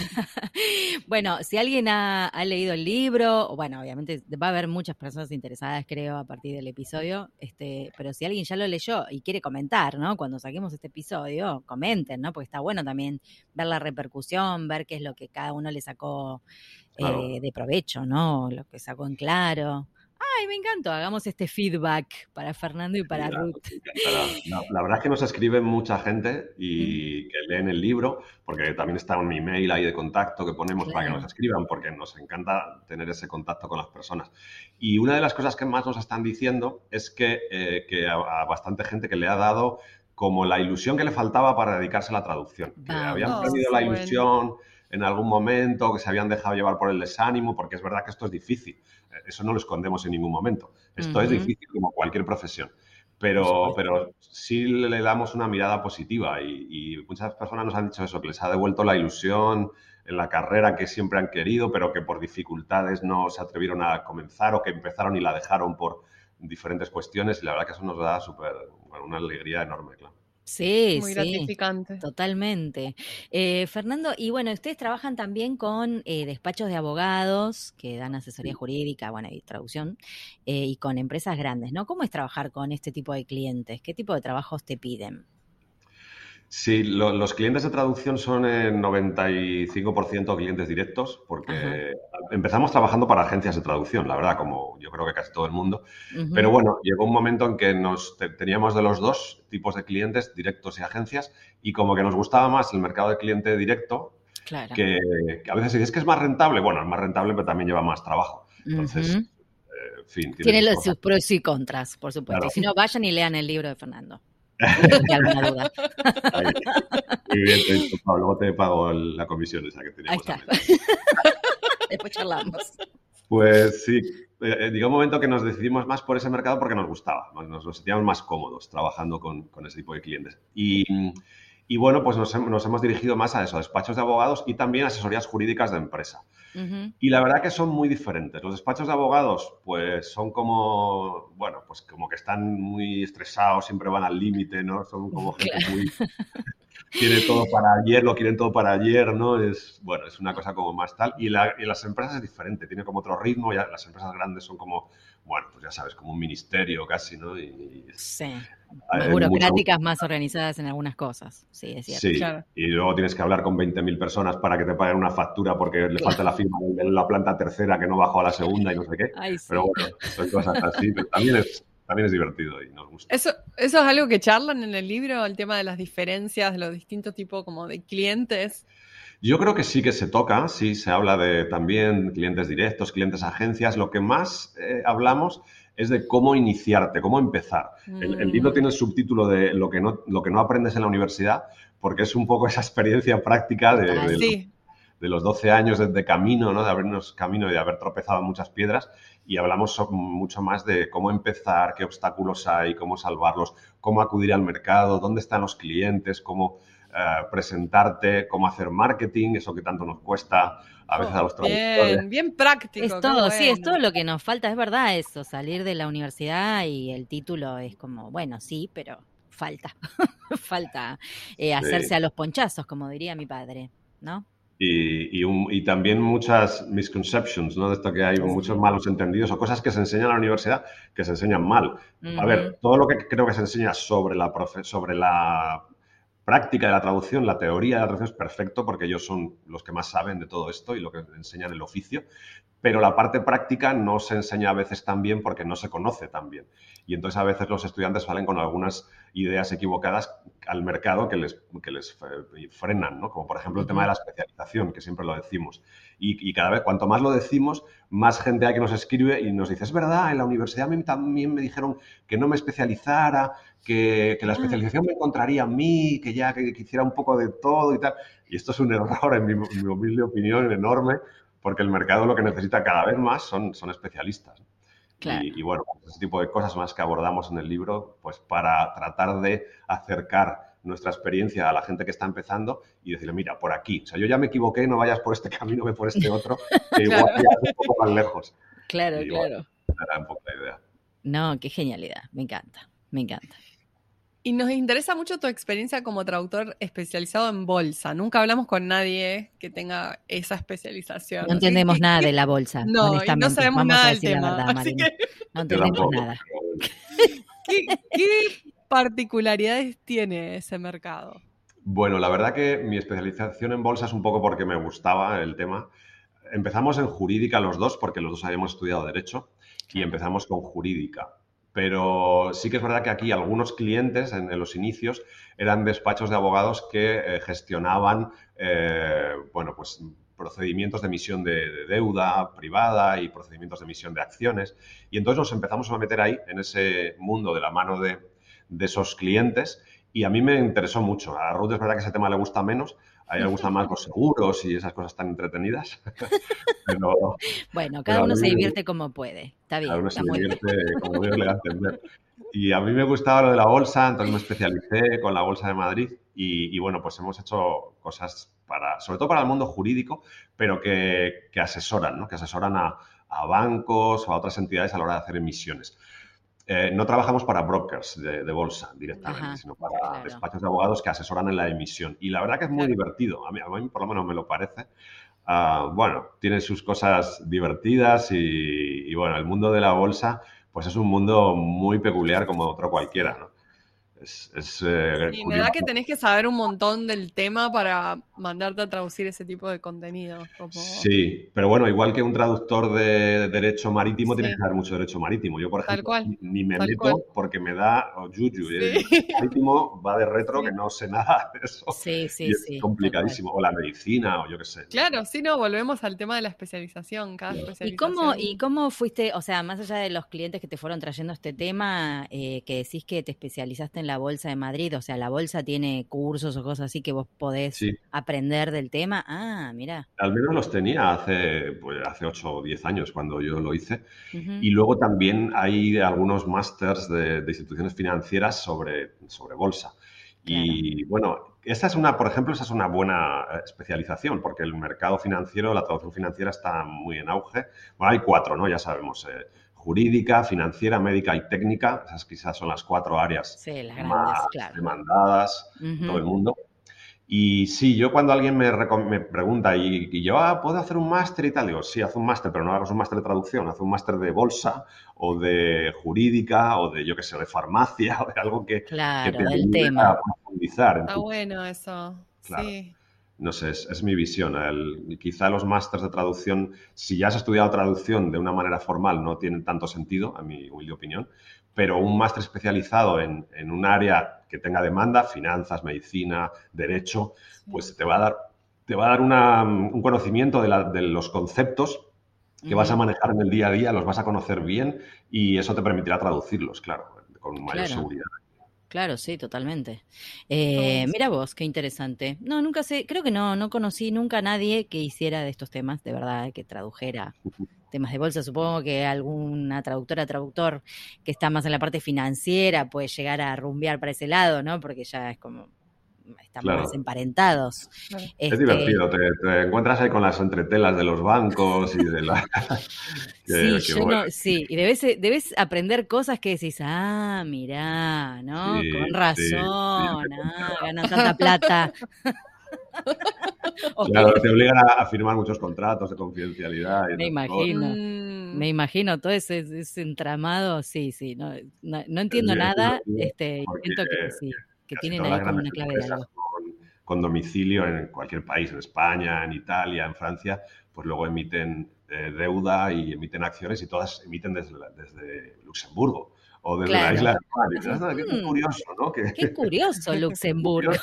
S2: Bueno, si alguien ha, ha leído el libro, bueno, obviamente va a haber muchas personas interesadas, creo, a partir del episodio, este, pero si alguien ya lo leyó y quiere comentar, ¿no? Cuando saquemos este episodio, comenten, ¿no? Porque está bueno también ver la repercusión, ver qué es lo que cada uno le sacó eh,
S3: Claro.
S2: de provecho, ¿no? Lo que sacó en claro. Ay, me encantó. Hagamos este feedback para Fernando y para
S3: Mira,
S2: Ruth.
S3: La, la verdad es que nos escribe mucha gente y que leen el libro, porque también está un email ahí de contacto que ponemos para que nos escriban, porque nos encanta tener ese contacto con las personas. Y una de las cosas que más nos están diciendo es que, eh, que a, a bastante gente que le ha dado como la ilusión que le faltaba para dedicarse a la traducción, que
S2: Vamos.
S3: habían perdido la
S1: bueno.
S3: En algún momento, que se habían dejado llevar por el desánimo, porque es verdad que esto es difícil. Eh, Eso no lo escondemos en ningún momento. Esto es difícil como cualquier profesión. Pero, pero sí le damos una mirada positiva y, y muchas personas nos han dicho eso, que les ha devuelto la ilusión en la carrera que siempre han querido, pero que por dificultades no se atrevieron a comenzar o que empezaron y la dejaron por diferentes cuestiones y la verdad que eso nos da súper, bueno, una alegría enorme, claro.
S2: Sí,
S1: Muy
S2: sí.
S1: gratificante.
S2: Totalmente. Eh, Fernando, y bueno, ustedes trabajan también con eh, despachos de abogados que dan asesoría
S3: Sí.
S2: jurídica, bueno, y traducción, eh, y con empresas grandes, ¿no? ¿Cómo es trabajar con este tipo de clientes? ¿Qué tipo de trabajos te piden?
S3: Sí, lo- los clientes de traducción son en 95% clientes directos, porque empezamos trabajando para agencias de traducción, la verdad, como yo creo que casi todo el mundo. Pero bueno, llegó un momento en que nos te- teníamos de los dos tipos de clientes, directos y agencias, y como que nos gustaba más el mercado de cliente directo,
S2: Claro.
S3: que, que a veces dices que es más rentable. Bueno, es más rentable, pero también lleva más trabajo. Entonces, eh, en fin.
S2: Tiene los- sus pros y contras, por supuesto.
S3: Claro.
S2: Y si no, vayan y lean el libro de Fernando. Si tienen alguna duda.
S3: Ahí. Muy bien, te he disculpado, luego te pago la comisión esa que
S2: Ahí
S3: teníamos.
S2: está.
S3: a medio.
S2: Después charlamos.
S3: Pues sí, eh, llegó un momento que nos decidimos más por ese mercado porque nos gustaba, nos, nos- sentíamos más cómodos trabajando con, con ese tipo de clientes. Y, y bueno, pues nos, hem- nos hemos dirigido más a eso, a despachos de abogados y también asesorías jurídicas de empresa. Y la verdad que son muy diferentes. Los despachos de abogados, pues son como, bueno, pues como que están muy estresados, siempre van al límite, ¿no? Son como gente muy... Quiere todo para ayer, lo quieren todo para ayer, ¿no? Es, bueno, es una cosa como más tal. Y, la- y las empresas es diferente, tiene como otro ritmo, ya las empresas grandes son como, bueno, pues ya sabes, como un ministerio casi, ¿no? Y, y
S2: Sí.
S3: hay
S2: Más burocráticas, más organizadas en algunas cosas. Sí, es cierto.
S3: Sí,
S1: Claro.
S3: y luego tienes que hablar con 20.000 personas para que te paguen una factura porque le falta la firma de la planta tercera que no bajó a la segunda y no sé qué.
S2: Ay, sí.
S3: Pero bueno, son cosas así, pero también es, también es divertido y nos gusta.
S1: Eso, eso es algo que charlan en el libro, el tema de las diferencias de los distintos tipos como de clientes.
S3: Yo creo que sí que se toca, sí, se habla de también clientes directos, clientes agencias. Lo que más eh, hablamos es de cómo iniciarte, cómo empezar. El, el libro
S1: Mm.
S3: tiene el subtítulo de lo que, no, lo que no aprendes en la universidad, porque es un poco esa experiencia práctica de,
S2: Ah,
S3: de-
S1: Sí,
S3: de los 12 años de, de camino, ¿no? de abrirnos camino y de haber tropezado en muchas piedras. Y hablamos mucho más de cómo empezar, qué obstáculos hay, cómo salvarlos, cómo acudir al mercado, dónde están los clientes, cómo eh, presentarte, cómo hacer marketing, eso que tanto nos cuesta a veces a los traductores.
S1: bien, bien práctico.
S2: Es todo, sí, es todo lo que nos falta, es verdad eso, salir de la universidad y el título es como, bueno, sí, pero falta, falta eh, hacerse a los ponchazos, como diría mi padre, ¿no?
S3: Y, y un- y también muchas misconceptions, ¿no? De esto que hay muchos malos entendidos o cosas que se enseñan en la universidad que se enseñan mal. A ver, todo lo que creo que se enseña sobre la, profe- sobre la práctica de la traducción, la teoría de la traducción es perfecto porque ellos son los que más saben de todo esto y lo que enseñan el oficio, pero la parte práctica no se enseña a veces tan bien porque no se conoce tan bien. Y entonces a veces los estudiantes salen con algunas ideas equivocadas al mercado que les, que les frenan, ¿no? Como por ejemplo el tema de la especialización, que siempre lo decimos. Y, cada vez, cuanto más lo decimos, más gente hay que nos escribe y nos dice, es verdad, en la universidad también me dijeron que no me especializara, que, la ah. especialización me encontraría a mí, que ya que, hiciera un poco de todo y tal. Y esto es un error, en mi, humilde opinión, enorme, porque el mercado lo que necesita cada vez más son, son especialistas. Y, bueno, pues ese tipo de cosas más que abordamos en el libro, pues para tratar de acercar nuestra experiencia a la gente que está empezando y decirle, mira, por aquí. O sea, yo ya me equivoqué, no vayas por este camino, ve por este otro, que igual ya un poco más lejos.
S2: Claro, claro.
S3: era un poco la idea.
S2: No, qué genialidad. Me encanta, me encanta.
S1: Y nos interesa mucho tu experiencia como traductor especializado en bolsa. Nunca hablamos con nadie que tenga esa especialización.
S2: No entendemos nada de la bolsa.
S1: No, no sabemos nada del tema.
S2: No entendemos nada.
S1: ¿Qué, particularidades tiene ese mercado?
S3: Bueno, la verdad que mi especialización en bolsa es un poco porque me gustaba el tema. Empezamos en jurídica los dos, porque los dos habíamos estudiado derecho, y empezamos con jurídica pero sí que es verdad que aquí algunos clientes en, los inicios eran despachos de abogados que eh, gestionaban, eh, bueno, pues procedimientos de emisión de, deuda privada y procedimientos de emisión de acciones. Y entonces nos empezamos a meter ahí, en ese mundo de la mano de, de esos clientes, y a mí me interesó mucho. A Ruth es verdad que ese tema le gusta menos, a ella le gustan más los seguros y esas cosas tan entretenidas.
S2: bueno, cada uno se divierte como puede. Está bien.
S3: Cada uno se divierte como Dios le a entender. Y a mí me gustaba lo de la bolsa, entonces me especialicé con la Bolsa de Madrid y, bueno, pues hemos hecho cosas para, sobre todo para el mundo jurídico, pero que, asesoran, ¿no? Que asesoran a, a bancos o a otras entidades a la hora de hacer emisiones. Eh, no trabajamos para brokers de, bolsa directamente, sino para despachos de abogados que asesoran en la emisión. Y la verdad que es muy divertido, a mí, a mí, por lo menos me lo parece. Ah, bueno, tiene sus cosas divertidas y, y, bueno, el mundo de la bolsa pues es un mundo muy peculiar como otro cualquiera, ¿no? Es,
S1: eh, y me da que tenés que saber un montón del tema para mandarte a traducir ese tipo de contenido.
S3: Sí, pero bueno, igual que un traductor de derecho marítimo, tiene que saber mucho derecho marítimo. Yo, por ejemplo, ni me meto porque me da oh, yuyu. El marítimo va de retro que no sé nada de eso.
S2: Sí, sí,
S3: es complicadísimo. O la medicina, o yo qué sé.
S1: Claro, sí, no, volvemos al tema de la especialización. Cada especialización.
S2: ¿Y cómo, ¿Y cómo fuiste, o sea, más allá de los clientes que te fueron trayendo este tema, eh, que decís que te especializaste en la Bolsa de Madrid? O sea, la Bolsa tiene cursos o cosas así que vos podés aprender del tema. Ah, mira.
S3: Al menos los tenía hace, pues, hace 8 o 10 años cuando yo lo hice. Y luego también hay algunos másters de, instituciones financieras sobre, sobre Bolsa. Y bueno, esa es una, por ejemplo, esa es una buena eh, especialización, porque el mercado financiero, la traducción financiera está muy en auge. Bueno, hay cuatro, ¿no? Ya sabemos. Eh, jurídica, financiera, médica y técnica. Esas quizás son las cuatro áreas más demandadas todo el mundo. Y sí, yo cuando alguien me, me pregunta y, yo, ah, ¿puedo hacer un máster y tal? Digo, sí, haz un máster, pero no hagas un máster de traducción, haz un máster de bolsa o de jurídica o de, yo qué sé, de farmacia o de algo que,
S2: claro, que te tema.
S1: profundizar. Está bueno eso, sí
S3: no sé, es, mi visión. quizá los másters de traducción, si ya has estudiado traducción de una manera formal, no tienen tanto sentido, a mi humilde opinión, pero un máster especializado en, un área que tenga demanda, finanzas, medicina, derecho, pues te va a dar, te va a dar un conocimiento de, los conceptos que vas a manejar en el día a día, los vas a conocer bien y eso te permitirá traducirlos, claro, con mayor seguridad.
S2: Claro, sí, totalmente. Eh, mira vos, qué interesante. No, nunca sé, creo que no, no conocí nunca a nadie que hiciera de estos temas, de verdad, que tradujera temas de bolsa. Supongo que alguna traductora, traductor que está más en la parte financiera puede llegar a rumbear para ese lado, ¿no? Porque ya es como estamos más emparentados.
S3: Es este divertido, te, encuentras ahí con las entretelas de los bancos y de la...
S2: sí, y debes, debes aprender cosas que decís, ah, mirá, ¿no? con razón, ah, ganan tanta plata.
S3: Claro, te obligan a, firmar muchos contratos de confidencialidad.
S2: me imagino, mm. me imagino todo ese, entramado, sí, sí, no, no, entiendo nada, este, intento que sí que tienen ahí como una clave de algo.
S3: Con, con domicilio en cualquier país, en España, en Italia, en Francia, pues luego emiten eh, deuda y emiten acciones y todas emiten desde, la- desde Luxemburgo o desde
S2: Claro.
S3: la isla de "Ah, qué
S2: Mm.
S3: curioso, ¿no? Que,
S2: Qué curioso Luxemburgo.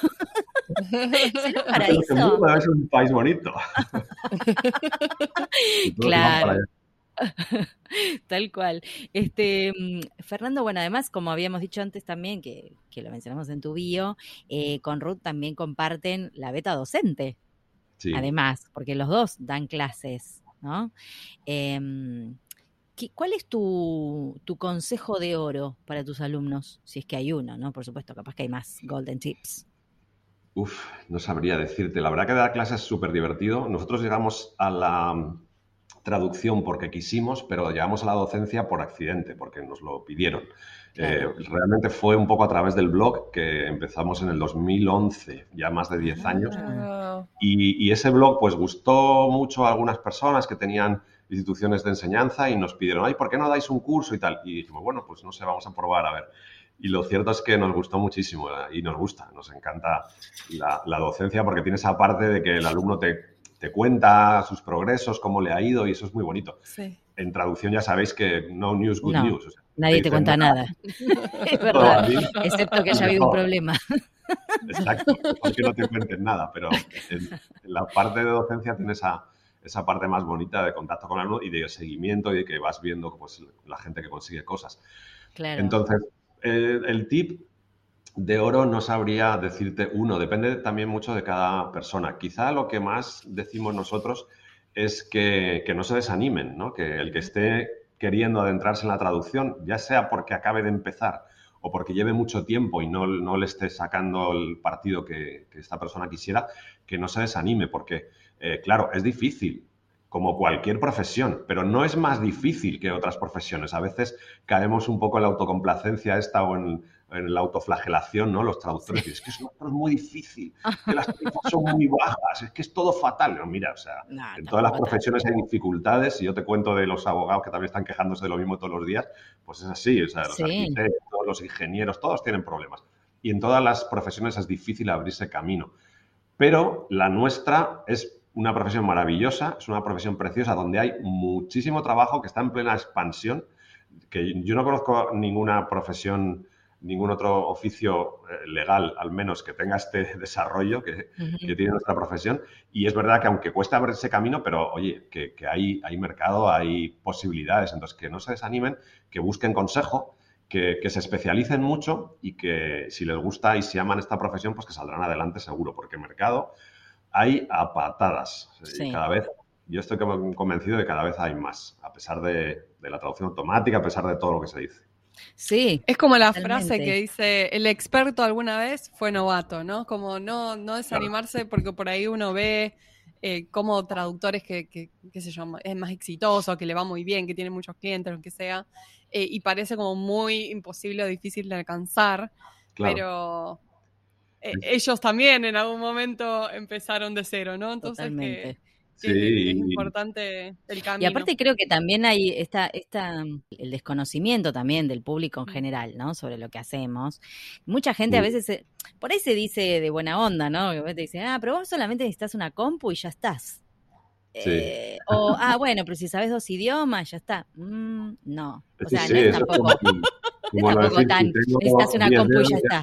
S2: ¿Será un paraíso?
S3: Luxemburgo es un país bonito.
S2: Claro. Tal cual. Este, mm, Fernando, bueno, además, como habíamos dicho antes también, que, que lo mencionamos en tu bio, eh, con Ruth también comparten la beta docente,
S3: Sí.
S2: además, porque los dos dan clases, ¿no? Em, ¿qué- ¿Cuál es tu, tu consejo de oro para tus alumnos? Si es que hay uno, ¿no? Por supuesto, capaz que hay más golden tips.
S3: Uf, no sabría decirte. La verdad que dar clases es súper divertido. Nosotros llegamos a la traducción porque quisimos, pero llegamos a la docencia por accidente, porque nos lo pidieron.
S2: Claro.
S3: Eh, realmente fue un poco a través del blog que empezamos en el 2011, ya más de 10 años.
S1: Ah,
S3: Y, y ese blog pues gustó mucho a algunas personas que tenían instituciones de enseñanza y nos pidieron, ay, ¿por qué no dais un curso y tal? Y dijimos, bueno, pues no sé, vamos a probar a ver. Y lo cierto es que nos gustó muchísimo eh, y nos gusta, nos encanta la, la docencia porque tiene esa parte de que el alumno te, te cuenta sus progresos, cómo le ha ido y eso es muy bonito.
S1: sí.
S3: En traducción ya sabéis que no news, good
S2: No,
S3: news. o sea,
S2: Nadie te cuenta
S3: "Bueno,
S2: nada. Es verdad.
S3: a mí".
S2: Excepto que haya habido un problema.
S3: Exacto, mejor que no te cuenten nada, pero en, en la parte de docencia tienes esa, esa parte más bonita de contacto con el alumno y de seguimiento y de que vas viendo pues, la gente que consigue cosas.
S2: Claro.
S3: Entonces, eh, el tip de oro no sabría decirte uno, depende también mucho de cada persona. Quizá lo que más decimos nosotros es que, que no se desanimen, ¿no? que el que esté queriendo adentrarse en la traducción, ya sea porque acabe de empezar o porque lleve mucho tiempo y no, no le esté sacando el partido que, que esta persona quisiera, que no se desanime, porque, eh, claro, es difícil, como cualquier profesión, pero no es más difícil que otras profesiones. A veces caemos un poco en la autocomplacencia esta o en, en la autoflagelación, ¿no? Los traductores, es que es, es muy difícil, que las tarifas son muy bajas, es que es todo fatal. No, mira, o sea,
S2: No,
S3: en todas las profesiones hay dificultades y yo te cuento de los abogados que también están quejándose de lo mismo todos los días, pues es así, o sea, los
S2: Sí.
S3: arquitectos, los ingenieros, todos tienen problemas. Y en todas las profesiones es difícil abrirse camino. Pero la nuestra es una profesión maravillosa, es una profesión preciosa donde hay muchísimo trabajo que está en plena expansión, que yo no conozco ninguna profesión, ningún otro oficio eh, legal, al menos, que tenga este desarrollo que, tiene nuestra profesión. Y es verdad que aunque cuesta abrir ese camino, pero oye, que, que hay, hay mercado, hay posibilidades. Entonces, que no se desanimen, que busquen consejo, que, que se especialicen mucho y que si les gusta y si aman esta profesión, pues que saldrán adelante seguro, porque mercado hay a patadas.
S2: Sí.
S3: Y cada vez, yo estoy convencido de que cada vez hay más, a pesar de, de la traducción automática, a pesar de todo lo que se dice.
S2: Sí,
S1: Es como la
S2: Totalmente.
S1: frase que dice, el experto alguna vez fue novato, ¿no? Como no, no desanimarse porque por ahí uno ve eh, como traductores que, que, qué sé yo, es más exitoso, que le va muy bien, que tiene muchos clientes, lo que sea, eh, y parece como muy imposible o difícil de alcanzar,
S3: Claro.
S1: pero eh, ellos también en algún momento empezaron de cero, ¿no? Entonces que,
S2: totalmente.
S1: que
S3: Sí,
S1: es, importante el camino.
S2: Y aparte creo que también hay esta, esta, el desconocimiento también del público en general, ¿no? Sobre lo que hacemos. Mucha gente a veces, se- por ahí se dice de buena onda, ¿no? Que te dice, ah, pero vos solamente necesitas una compu y ya estás.
S3: Sí.
S2: Eh, o, ah, bueno, pero si sabes dos idiomas, ya está. Mm, no. O
S3: Sí,
S2: sea,
S3: sí,
S2: no es tampoco,
S3: como, como
S2: es tampoco
S3: decir,
S2: tan, necesitas una
S3: 10
S2: compu y ya
S3: ya
S2: está.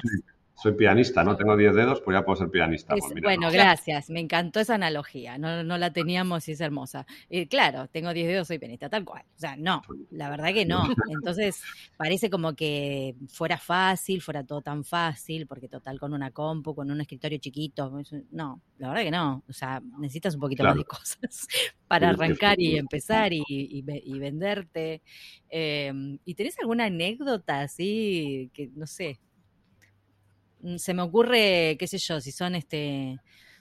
S3: Soy, pianista, no tengo 10 dedos, pues ya puedo ser pianista.
S2: Es-
S3: Pues mira,
S2: bueno,
S3: no.
S2: gracias, me encantó esa analogía, no, no la teníamos y es hermosa. Eh, claro, tengo 10 dedos, soy pianista, tal cual. O sea, no, la verdad que no. Entonces, parece como que fuera fácil, fuera todo tan fácil, porque total con una compu, con un escritorio chiquito, no, la verdad que no. O sea, necesitas un poquito más de cosas para arrancar y empezar y, y ve- y venderte. Eh, ¿Y tenés alguna anécdota así que, no sé, se me ocurre, qué sé yo, si son este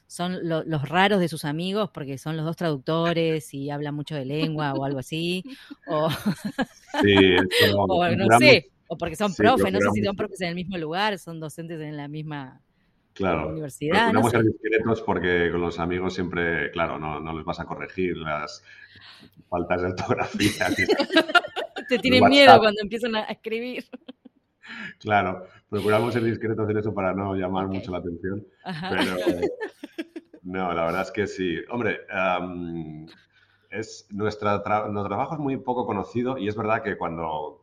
S2: son lo- los raros de sus amigos porque son los dos traductores y hablan mucho de lengua o algo así, o,
S3: Sí,
S2: o no sé, o porque son
S3: sí,
S2: profes, no sé si son profes en el mismo lugar, son docentes en la misma
S3: Claro.
S2: universidad, no
S3: ser discretos porque con los amigos siempre, claro, no, no les vas a corregir las faltas de ortografía.
S2: Te tienen miedo cuando empiezan a escribir.
S3: Claro, procuramos ser discretos en eso para no llamar mucho la atención. Pero no, la verdad es que sí. Hombre, es nuestra nuestro trabajo es muy poco conocido y es verdad que cuando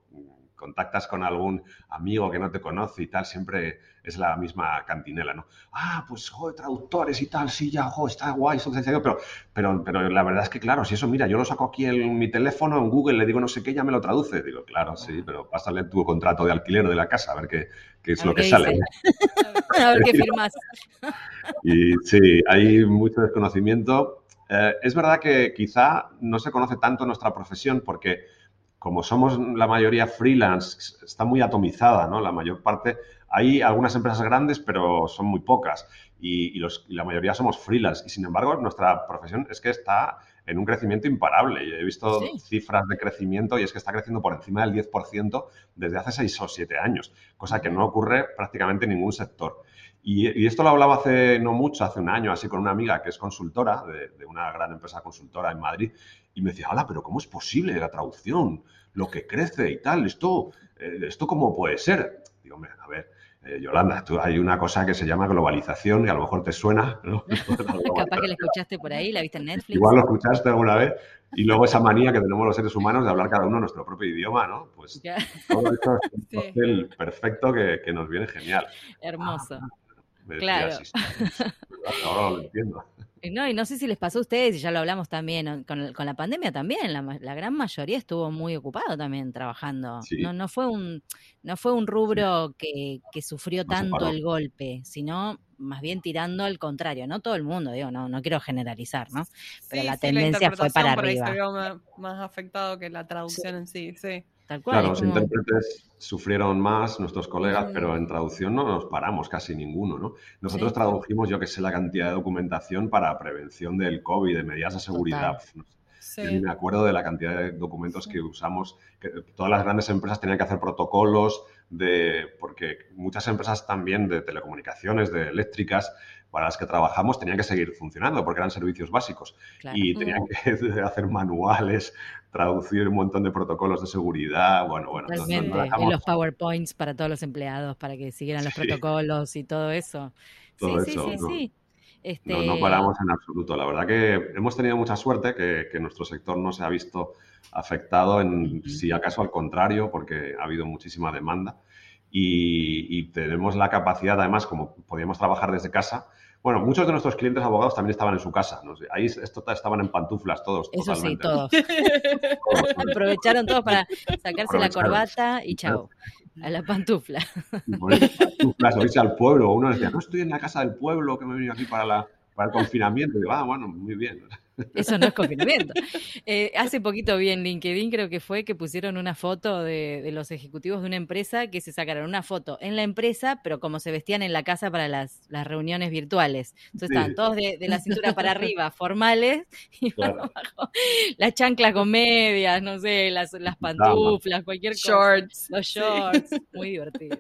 S3: contactas con algún amigo que no te conoce y tal, siempre es la misma cantinela, ¿no? Ah, pues, joder, traductores y tal, sí, ya, joder, está guay, pero, pero, pero la verdad es que, claro, si eso, mira, yo lo saco aquí en mi teléfono, en Google, le digo no sé qué, ya me lo traduce. Digo, claro, sí, pero pásale tu contrato de alquiler de la casa, a ver qué, qué es lo que sale.
S2: a ver qué firmas.
S3: y sí, hay mucho desconocimiento. Eh, es verdad que quizá no se conoce tanto nuestra profesión porque como somos la mayoría freelance, está muy atomizada, ¿no? La mayor parte, hay algunas empresas grandes, pero son muy pocas y, la mayoría somos freelance. Y sin embargo, nuestra profesión es que está en un crecimiento imparable. He visto cifras de crecimiento y es que está creciendo por encima del 10% desde hace 6 o 7 años, cosa que no ocurre prácticamente en ningún sector. Y, esto lo hablaba hace no mucho, hace un año, así con una amiga que es consultora de, una gran empresa consultora en Madrid, y me decía, hola, pero ¿cómo es posible la traducción? Lo que crece y tal, ¿esto, eh, esto cómo puede ser? Digo, a ver, eh, Yolanda, tú, hay una cosa que se llama globalización y a lo mejor te suena, ¿no?
S2: Capaz que la escuchaste por ahí, la viste en Netflix.
S3: Igual lo escuchaste alguna vez. Y luego esa manía que tenemos los seres humanos de hablar cada uno nuestro propio idioma, ¿no? Pues todo esto es un perfecto que, que, nos viene genial.
S2: Hermoso. Ah, claro.
S3: Ahora lo entiendo.
S2: No, y no sé si les pasó a ustedes, y ya lo hablamos también, con, con la pandemia también, la, gran mayoría estuvo muy ocupado también trabajando. No, no, fue un, no fue un rubro que, que, sufrió tanto el golpe, sino más bien tirando al contrario, no todo el mundo, digo, no, no quiero generalizar, ¿no? Pero la tendencia fue para arriba.
S1: más, más afectado que la traducción en sí, sí.
S3: Claro, los intérpretes sufrieron más, nuestros colegas, pero en traducción no nos paramos casi ninguno, ¿no? Nosotros tradujimos, yo que sé, la cantidad de documentación para prevención del COVID, de medidas de seguridad. me acuerdo de la cantidad de documentos que usamos, que todas las grandes empresas tenían que hacer protocolos de, porque muchas empresas también de telecomunicaciones, de eléctricas, para las que trabajamos tenían que seguir funcionando porque eran servicios básicos. Y tenían mm. que hacer manuales, traducir un montón de protocolos de seguridad, bueno, bueno.
S2: y los PowerPoints para todos los empleados para que siguieran los protocolos y todo eso.
S3: Todo sí, eso, sí, sí, sí. No, no, este paramos en absoluto. La verdad que hemos tenido mucha suerte que, que nuestro sector no se ha visto afectado, en, si acaso al contrario, porque ha habido muchísima demanda. Y, y, tenemos la capacidad, además, como podíamos trabajar desde casa, bueno, muchos de nuestros clientes abogados también estaban en su casa. ¿no? Ahí estaban en pantuflas todos.
S2: Eso sí, todos. Aprovecharon todos para sacarse la corbata y chao. A la pantufla.
S3: pantuflas, o irse al pueblo. Uno decía, no estoy en la casa del pueblo que me he venido aquí para, la, para el confinamiento. Y digo, ah, bueno, muy bien.
S2: Eso no es confinamiento. Eh, hace poquito vi en LinkedIn, creo que fue, que pusieron una foto de, los ejecutivos de una empresa que se sacaron una foto en la empresa, pero como se vestían en la casa para las, reuniones virtuales. Entonces estaban todos de, la cintura para arriba, formales, y abajo las chanclas con medias, no sé, las, las pantuflas, cualquier cosa.
S1: Shorts.
S2: Los shorts. Muy divertido.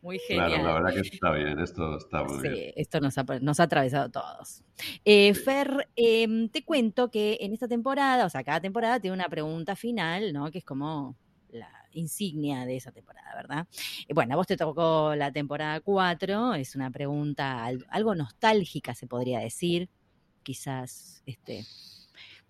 S2: Muy genial.
S3: Claro, la verdad que está bien, esto está muy bien. Sí,
S2: esto nos ha, nos ha atravesado a todos. Eh, Fer, em, te cuento que en esta temporada, o sea, cada temporada tiene una pregunta final, ¿no? Que es como la insignia de esa temporada, ¿verdad? Eh, bueno, a vos te tocó la temporada 4, es una pregunta algo nostálgica, se podría decir. Quizás, este,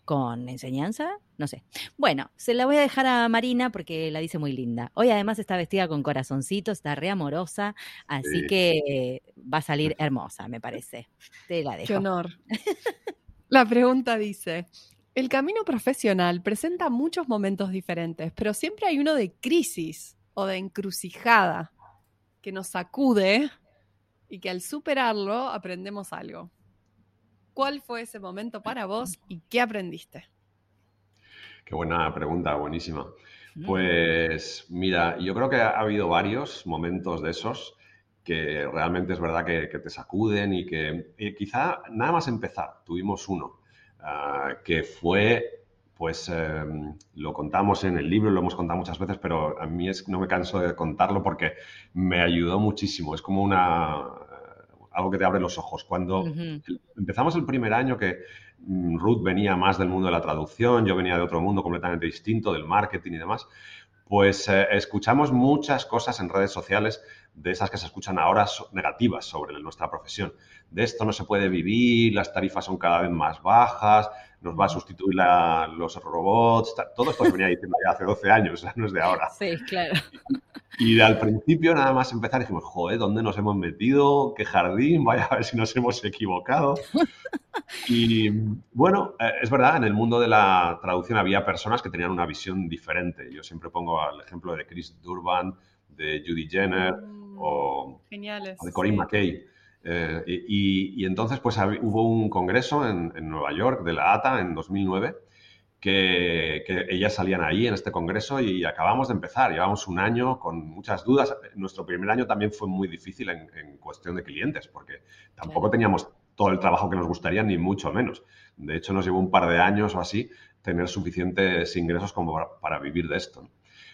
S2: con enseñanza, no sé. Bueno, se la voy a dejar a Marina porque la dice muy linda. Hoy además está vestida con corazoncitos, está re amorosa, así que va a salir hermosa, me parece. Te la dejo.
S1: Qué honor. la pregunta dice, el camino profesional presenta muchos momentos diferentes, pero siempre hay uno de crisis o de encrucijada que nos sacude y que al superarlo aprendemos algo. ¿Cuál fue ese momento para vos y qué aprendiste?
S3: Qué buena pregunta, buenísima. Mm. Pues mira, yo creo que ha habido varios momentos de esos que realmente es verdad que, te sacuden y que quizá nada más empezar, tuvimos uno, ah, que fue, pues em, lo contamos en el libro, lo hemos contado muchas veces, pero a mí es, no me canso de contarlo porque me ayudó muchísimo. Es como una, algo que te abre los ojos. Cuando empezamos el primer año que mm, Ruth venía más del mundo de la traducción, yo venía de otro mundo completamente distinto, del marketing y demás, pues eh, escuchamos muchas cosas en redes sociales de esas que se escuchan ahora negativas sobre nuestra profesión. De esto no se puede vivir, las tarifas son cada vez más bajas, nos va a sustituir los robots, todo esto se venía diciendo ya hace 12 años, no es de ahora.
S2: Sí, claro.
S3: Y al principio nada más empezar dijimos, joder, ¿dónde nos hemos metido? ¿Qué jardín? Vaya a ver si nos hemos equivocado. Y bueno, eh, es verdad, en el mundo de la traducción había personas que tenían una visión diferente. Yo siempre pongo el ejemplo de Chris Durban, de Judy Jenner mm, o, de Corinne McKay. Eh, y, entonces, pues hubo un congreso en, Nueva York de la ATA en 2009 que, ellas salían ahí en este congreso y acabamos de empezar. Llevamos un año con muchas dudas. Nuestro primer año también fue muy difícil en, cuestión de clientes porque tampoco teníamos todo el trabajo que nos gustaría, ni mucho menos. De hecho, nos llevó un par de años o así tener suficientes ingresos como para, vivir de esto,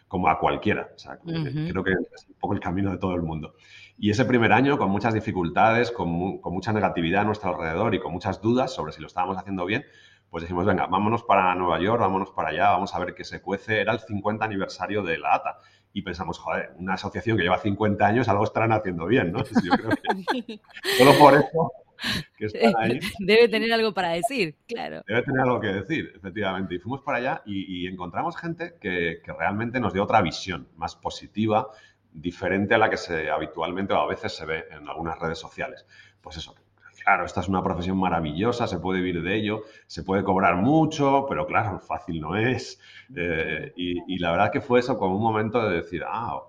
S3: como a cualquiera. O sea, Creo que es un poco el camino de todo el mundo. Y ese primer año, con muchas dificultades, con, con, mucha negatividad a nuestro alrededor y con muchas dudas sobre si lo estábamos haciendo bien, pues dijimos, venga, vámonos para Nueva York, vámonos para allá, vamos a ver qué se cuece. Era el 50 aniversario de la ATA. Y pensamos, joder, una asociación que lleva 50 años, algo estarán haciendo bien, ¿no? Yo creo que solo por eso
S2: Debe tener algo para decir, claro.
S3: Debe tener algo que decir, efectivamente. Y fuimos para allá y, encontramos gente que, realmente nos dio otra visión más positiva, diferente a la que se habitualmente o a veces se ve en algunas redes sociales. Pues eso, claro, esta es una profesión maravillosa, se puede vivir de ello, se puede cobrar mucho, pero claro, fácil no es. Eh, y, y, la verdad que fue eso como un momento de decir, ah,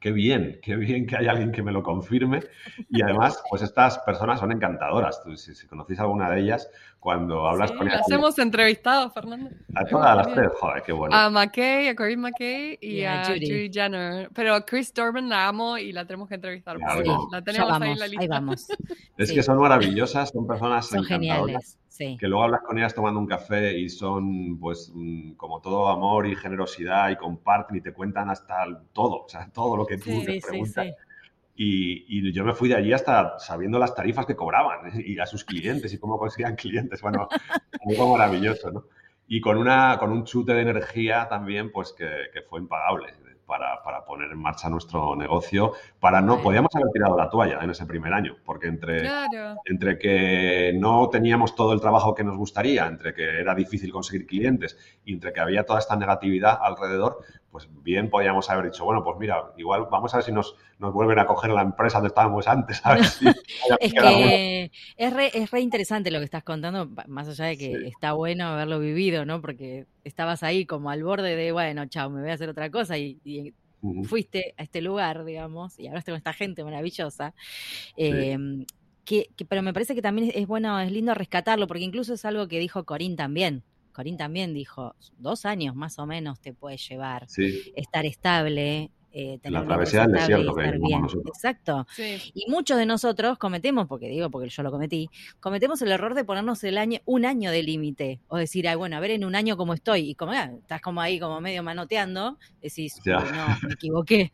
S3: qué bien, qué bien que hay alguien que me lo confirme. Y además, pues estas personas son encantadoras. si, si conocéis alguna de ellas, cuando hablas con ellas.
S1: Las hemos entrevistado, Fernando.
S3: A todas las tres, joder, qué bueno.
S1: A McKay, a Corinne McKay y, a, Judy. Jenner. Pero Chris Durbin la amo y la tenemos que entrevistar. la tenemos ahí en la lista.
S2: Ahí vamos.
S3: Es que son maravillosas, son personas son geniales. Que luego hablas con ellas tomando un café y son, pues, mm, como todo amor y generosidad y comparten y te cuentan hasta todo, o sea, todo lo que tú les preguntas. Y, yo me fui de allí hasta sabiendo las tarifas que cobraban y a sus clientes y cómo conseguían clientes. Bueno, algo maravilloso, ¿no? Y con, una, con un chute de energía también, pues que, que fue impagable para, para, poner en marcha nuestro negocio, para no, podíamos haber tirado la toalla en ese primer año, porque entre, entre que no teníamos todo el trabajo que nos gustaría, entre que era difícil conseguir clientes y entre que había toda esta negatividad alrededor, pues bien podíamos haber dicho, bueno, pues mira, igual vamos a ver si nos, nos vuelven a coger la empresa donde estábamos antes.
S2: es que es re, es re, interesante lo que estás contando, más allá de que está bueno haberlo vivido, ¿no? Porque estabas ahí como al borde de, bueno, chao, me voy a hacer otra cosa y, fuiste a este lugar, digamos, y hablaste con esta gente maravillosa. Em, que, pero me parece que también es bueno, es lindo rescatarlo, porque incluso es algo que dijo Corín también. Corín también dijo, dos años más o menos te puede llevar estar estable, eh,
S3: la travesía del desierto que bien.
S2: Exacto. Y muchos de nosotros cometemos, porque digo, porque yo lo cometí, cometemos el error de ponernos el año, un año de límite. O decir, ay, bueno, a ver en un año cómo estoy. Y como ah, estás como ahí, como medio manoteando, decís, no, me equivoqué.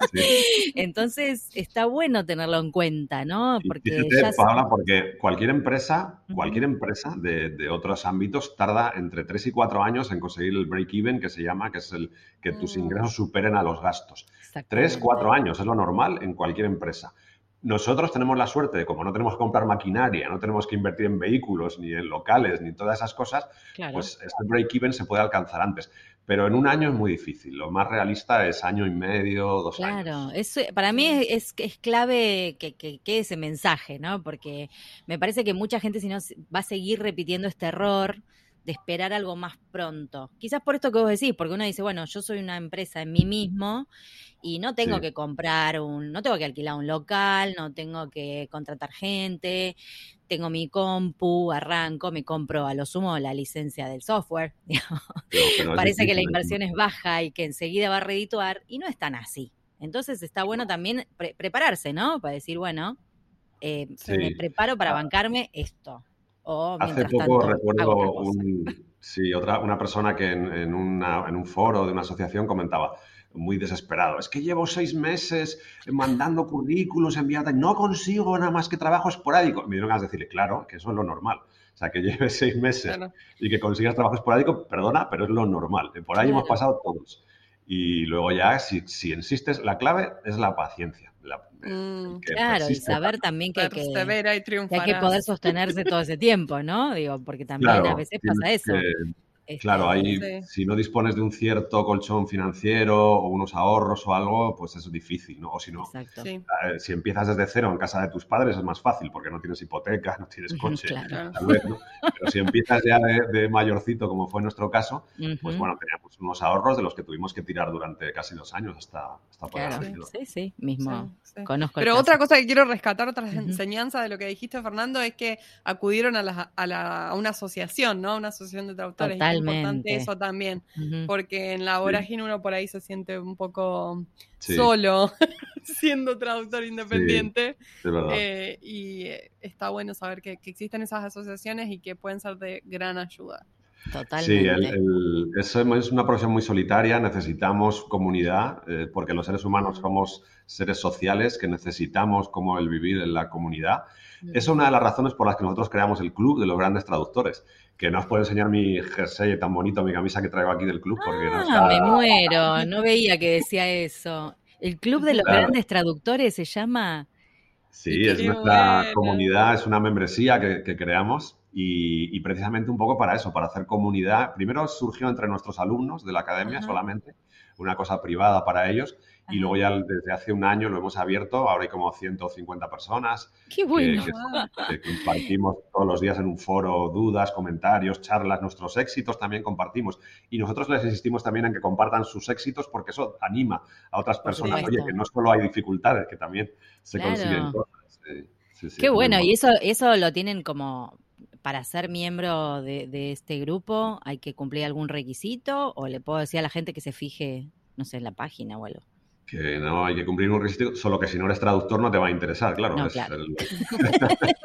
S2: Entonces, está bueno tenerlo en cuenta, ¿no?
S3: Porque, ya porque cualquier empresa, cualquier empresa de, de, otros ámbitos tarda entre 3 y 4 años en conseguir el break-even, que se llama, que es el que tus mm. ingresos superen a los gastos gastos. Tres, cuatro años es lo normal en cualquier empresa. Nosotros tenemos la suerte de, como no tenemos que comprar maquinaria, no tenemos que invertir en vehículos, ni en locales, ni todas esas cosas, pues este break-even se puede alcanzar antes. Pero en un año es muy difícil. Lo más realista es año y medio, dos años.
S2: Claro, para mí es, es, clave que, que, ese mensaje, ¿no? Porque me parece que mucha gente, si no, va a seguir repitiendo este error de esperar algo más pronto. Quizás por esto que vos decís, porque uno dice, bueno, yo soy una empresa en mí mismo y no tengo que comprar un, no tengo que alquilar un local, no tengo que contratar gente, tengo mi compu, arranco, me compro a lo sumo la licencia del software. Parece que la inversión es baja y que enseguida va a redituar y no es tan así. Entonces está bueno también prepararse, ¿no? Para decir, bueno, eh, me preparo para ah. bancarme esto.
S3: Hace poco recuerdo sí, otra, una persona que en, un foro de una asociación comentaba, muy desesperado. Es que llevo seis meses mandando currículos, enviados, no consigo nada más que trabajo esporádico. Me dieron a decirle, claro, que eso es lo normal. O sea, que lleves seis meses y que consigas trabajo esporádico, perdona, pero es lo normal. Por ahí hemos pasado todos. Y luego ya, si, si insistes, la clave es la paciencia. la-
S1: Mm,
S2: Claro, y saber también que, que, que hay que poder sostenerse todo ese tiempo, ¿no? Digo, porque también
S3: Claro,
S2: a veces pasa eso.
S3: que-
S2: Este,
S3: Claro, ahí
S1: Sí.
S3: si no dispones de un cierto colchón financiero o unos ahorros o algo, pues es difícil, ¿no? O si no,
S2: Exacto.
S1: Sí,
S3: si empiezas desde cero en casa de tus padres es más fácil porque no tienes hipoteca, no tienes coche,
S2: claro.
S3: tal vez, ¿no? Pero si empiezas ya de, de mayorcito, como fue nuestro caso, pues bueno, teníamos unos ahorros de los que tuvimos que tirar durante casi dos años hasta, hasta poder
S2: Claro,
S3: hacerlo.
S2: sí, sí, mismo.
S1: sí, sí.
S2: Conozco
S1: Pero otra cosa que quiero rescatar, otra enseñanza de lo que dijiste, Fernando, es que acudieron a, la- a, la- a una asociación, ¿no? Una asociación de traductores. Es importante eso también, porque en la vorágine uno por ahí se siente un poco
S3: Sí,
S1: solo siendo traductor independiente.
S3: es verdad.
S1: eh, y eh, está bueno saber que, que existen esas asociaciones y que pueden ser de gran ayuda.
S2: Totalmente.
S3: Sí, el- el- es, es una profesión muy solitaria, necesitamos comunidad, eh, porque los seres humanos
S1: Mm.
S3: somos seres sociales que necesitamos como el vivir en la comunidad.
S2: Ujú.
S3: Es una de las razones por las que nosotros creamos el club de los grandes traductores, que no os puedo enseñar mi jersey tan bonito, mi camisa que traigo aquí del club, porque no
S2: Ah,
S3: está...
S2: me muero, no veía que decía eso. El Club de los
S3: Claro.
S2: Grandes Traductores se llama.
S3: Sí, es nuestra comunidad, es una membresía que, que creamos y, y precisamente un poco para eso, para hacer comunidad. Primero surgió entre nuestros alumnos de la academia
S2: Ajá.
S3: solamente, una cosa privada para ellos, y luego ya desde hace un año lo hemos abierto, ahora hay como 150 personas
S2: Qué bueno.
S3: que- compartimos todos los días en un foro dudas, comentarios, charlas, nuestros éxitos también compartimos. Y nosotros les insistimos también en que compartan sus éxitos porque eso anima a otras personas. Oye, que no solo hay dificultades, que también se
S2: Claro.
S3: consiguen cosas. Sí, sí, sí,
S2: Qué bueno, y eso, eso lo tienen como para ser miembro de, de este grupo, ¿hay que cumplir algún requisito? ¿O le puedo decir a la gente que se fije, no sé, en la página o algo?
S3: Que no hay que cumplir un requisito, solo que si no eres traductor no te va a interesar, claro.
S2: No,
S3: es
S2: claro.
S3: el-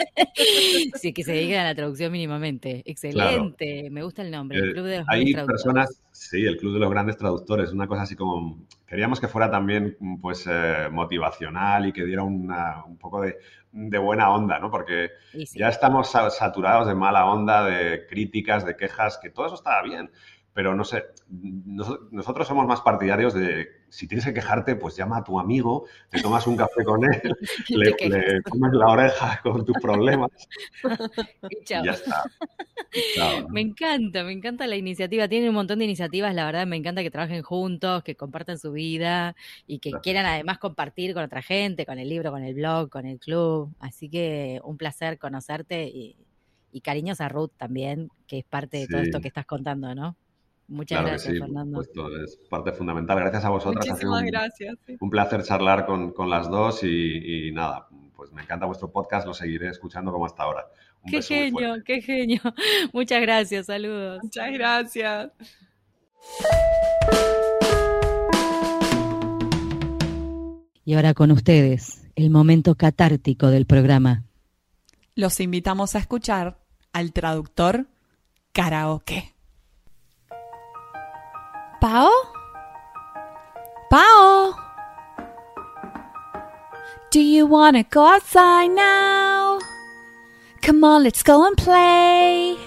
S2: Sí, que se dediquen a la traducción mínimamente. Excelente, me gusta el nombre, el
S3: Eh,
S2: Club de los
S3: Hay
S2: Grandes Traductores.
S3: personas, sí, el Club de los Grandes Traductores, una cosa así como, queríamos que fuera también pues eh, motivacional y que diera una- un poco de, de buena onda, ¿no? Porque
S2: sí,
S3: ya estamos sa- saturados de mala onda, de críticas, de quejas, que todo eso está bien. Pero no sé, nos- nosotros somos más partidarios de si tienes que quejarte, pues llama a tu amigo, te tomas un café con él, le, le comes la oreja con tus problemas
S2: Y chao.
S3: y ya está. Chao, ¿no?
S2: Me encanta, me encanta la iniciativa. Tienen un montón de iniciativas, la verdad, me encanta que trabajen juntos, que compartan su vida y que
S3: Gracias.
S2: quieran además compartir con otra gente, con el libro, con el blog, con el club. Así que un placer conocerte y, y cariños a Ruth también, que es parte de todo esto que estás contando, ¿no? Muchas
S3: Claro que
S2: gracias,
S3: sí, por
S2: Fernando.
S3: supuesto, es parte fundamental. Gracias a vosotras.
S1: Muchísimas
S3: un,
S1: gracias. sí.
S3: un placer charlar con, con las dos y, y nada, pues me encanta vuestro podcast, lo seguiré escuchando como hasta ahora. Un
S2: Qué genio, qué genio. Muchas gracias, saludos.
S1: Muchas gracias.
S2: Y ahora con ustedes, el momento catártico del programa.
S4: Los invitamos a escuchar al traductor karaoke.
S5: Pao? Pao? Do you wanna go outside now? Come on, let's go and play.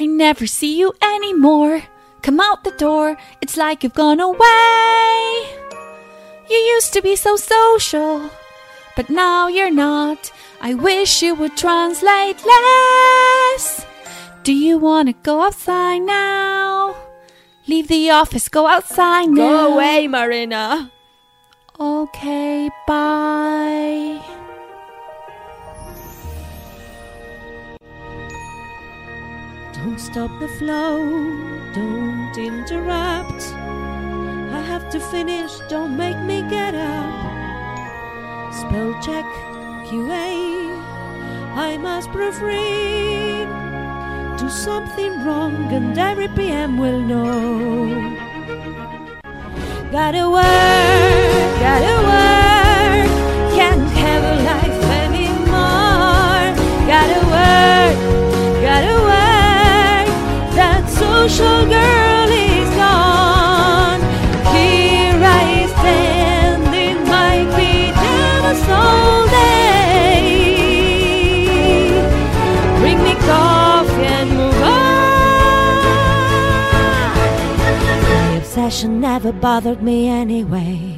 S5: I never see you anymore. Come out the door, it's like you've gone away. You used to be so social, but now you're not. I wish you would translate less. Do you wanna go outside now? Leave the office, go outside now.
S2: Go away, Marina.
S5: Okay, bye.
S6: Don't stop the flow, don't interrupt. I have to finish, don't make me get up. Spell check, QA, I must proofread. Do something wrong, and every PM will know. Gotta work, gotta work. Can't have a life anymore. Gotta work, gotta work. That social girl fashion never bothered me anyway.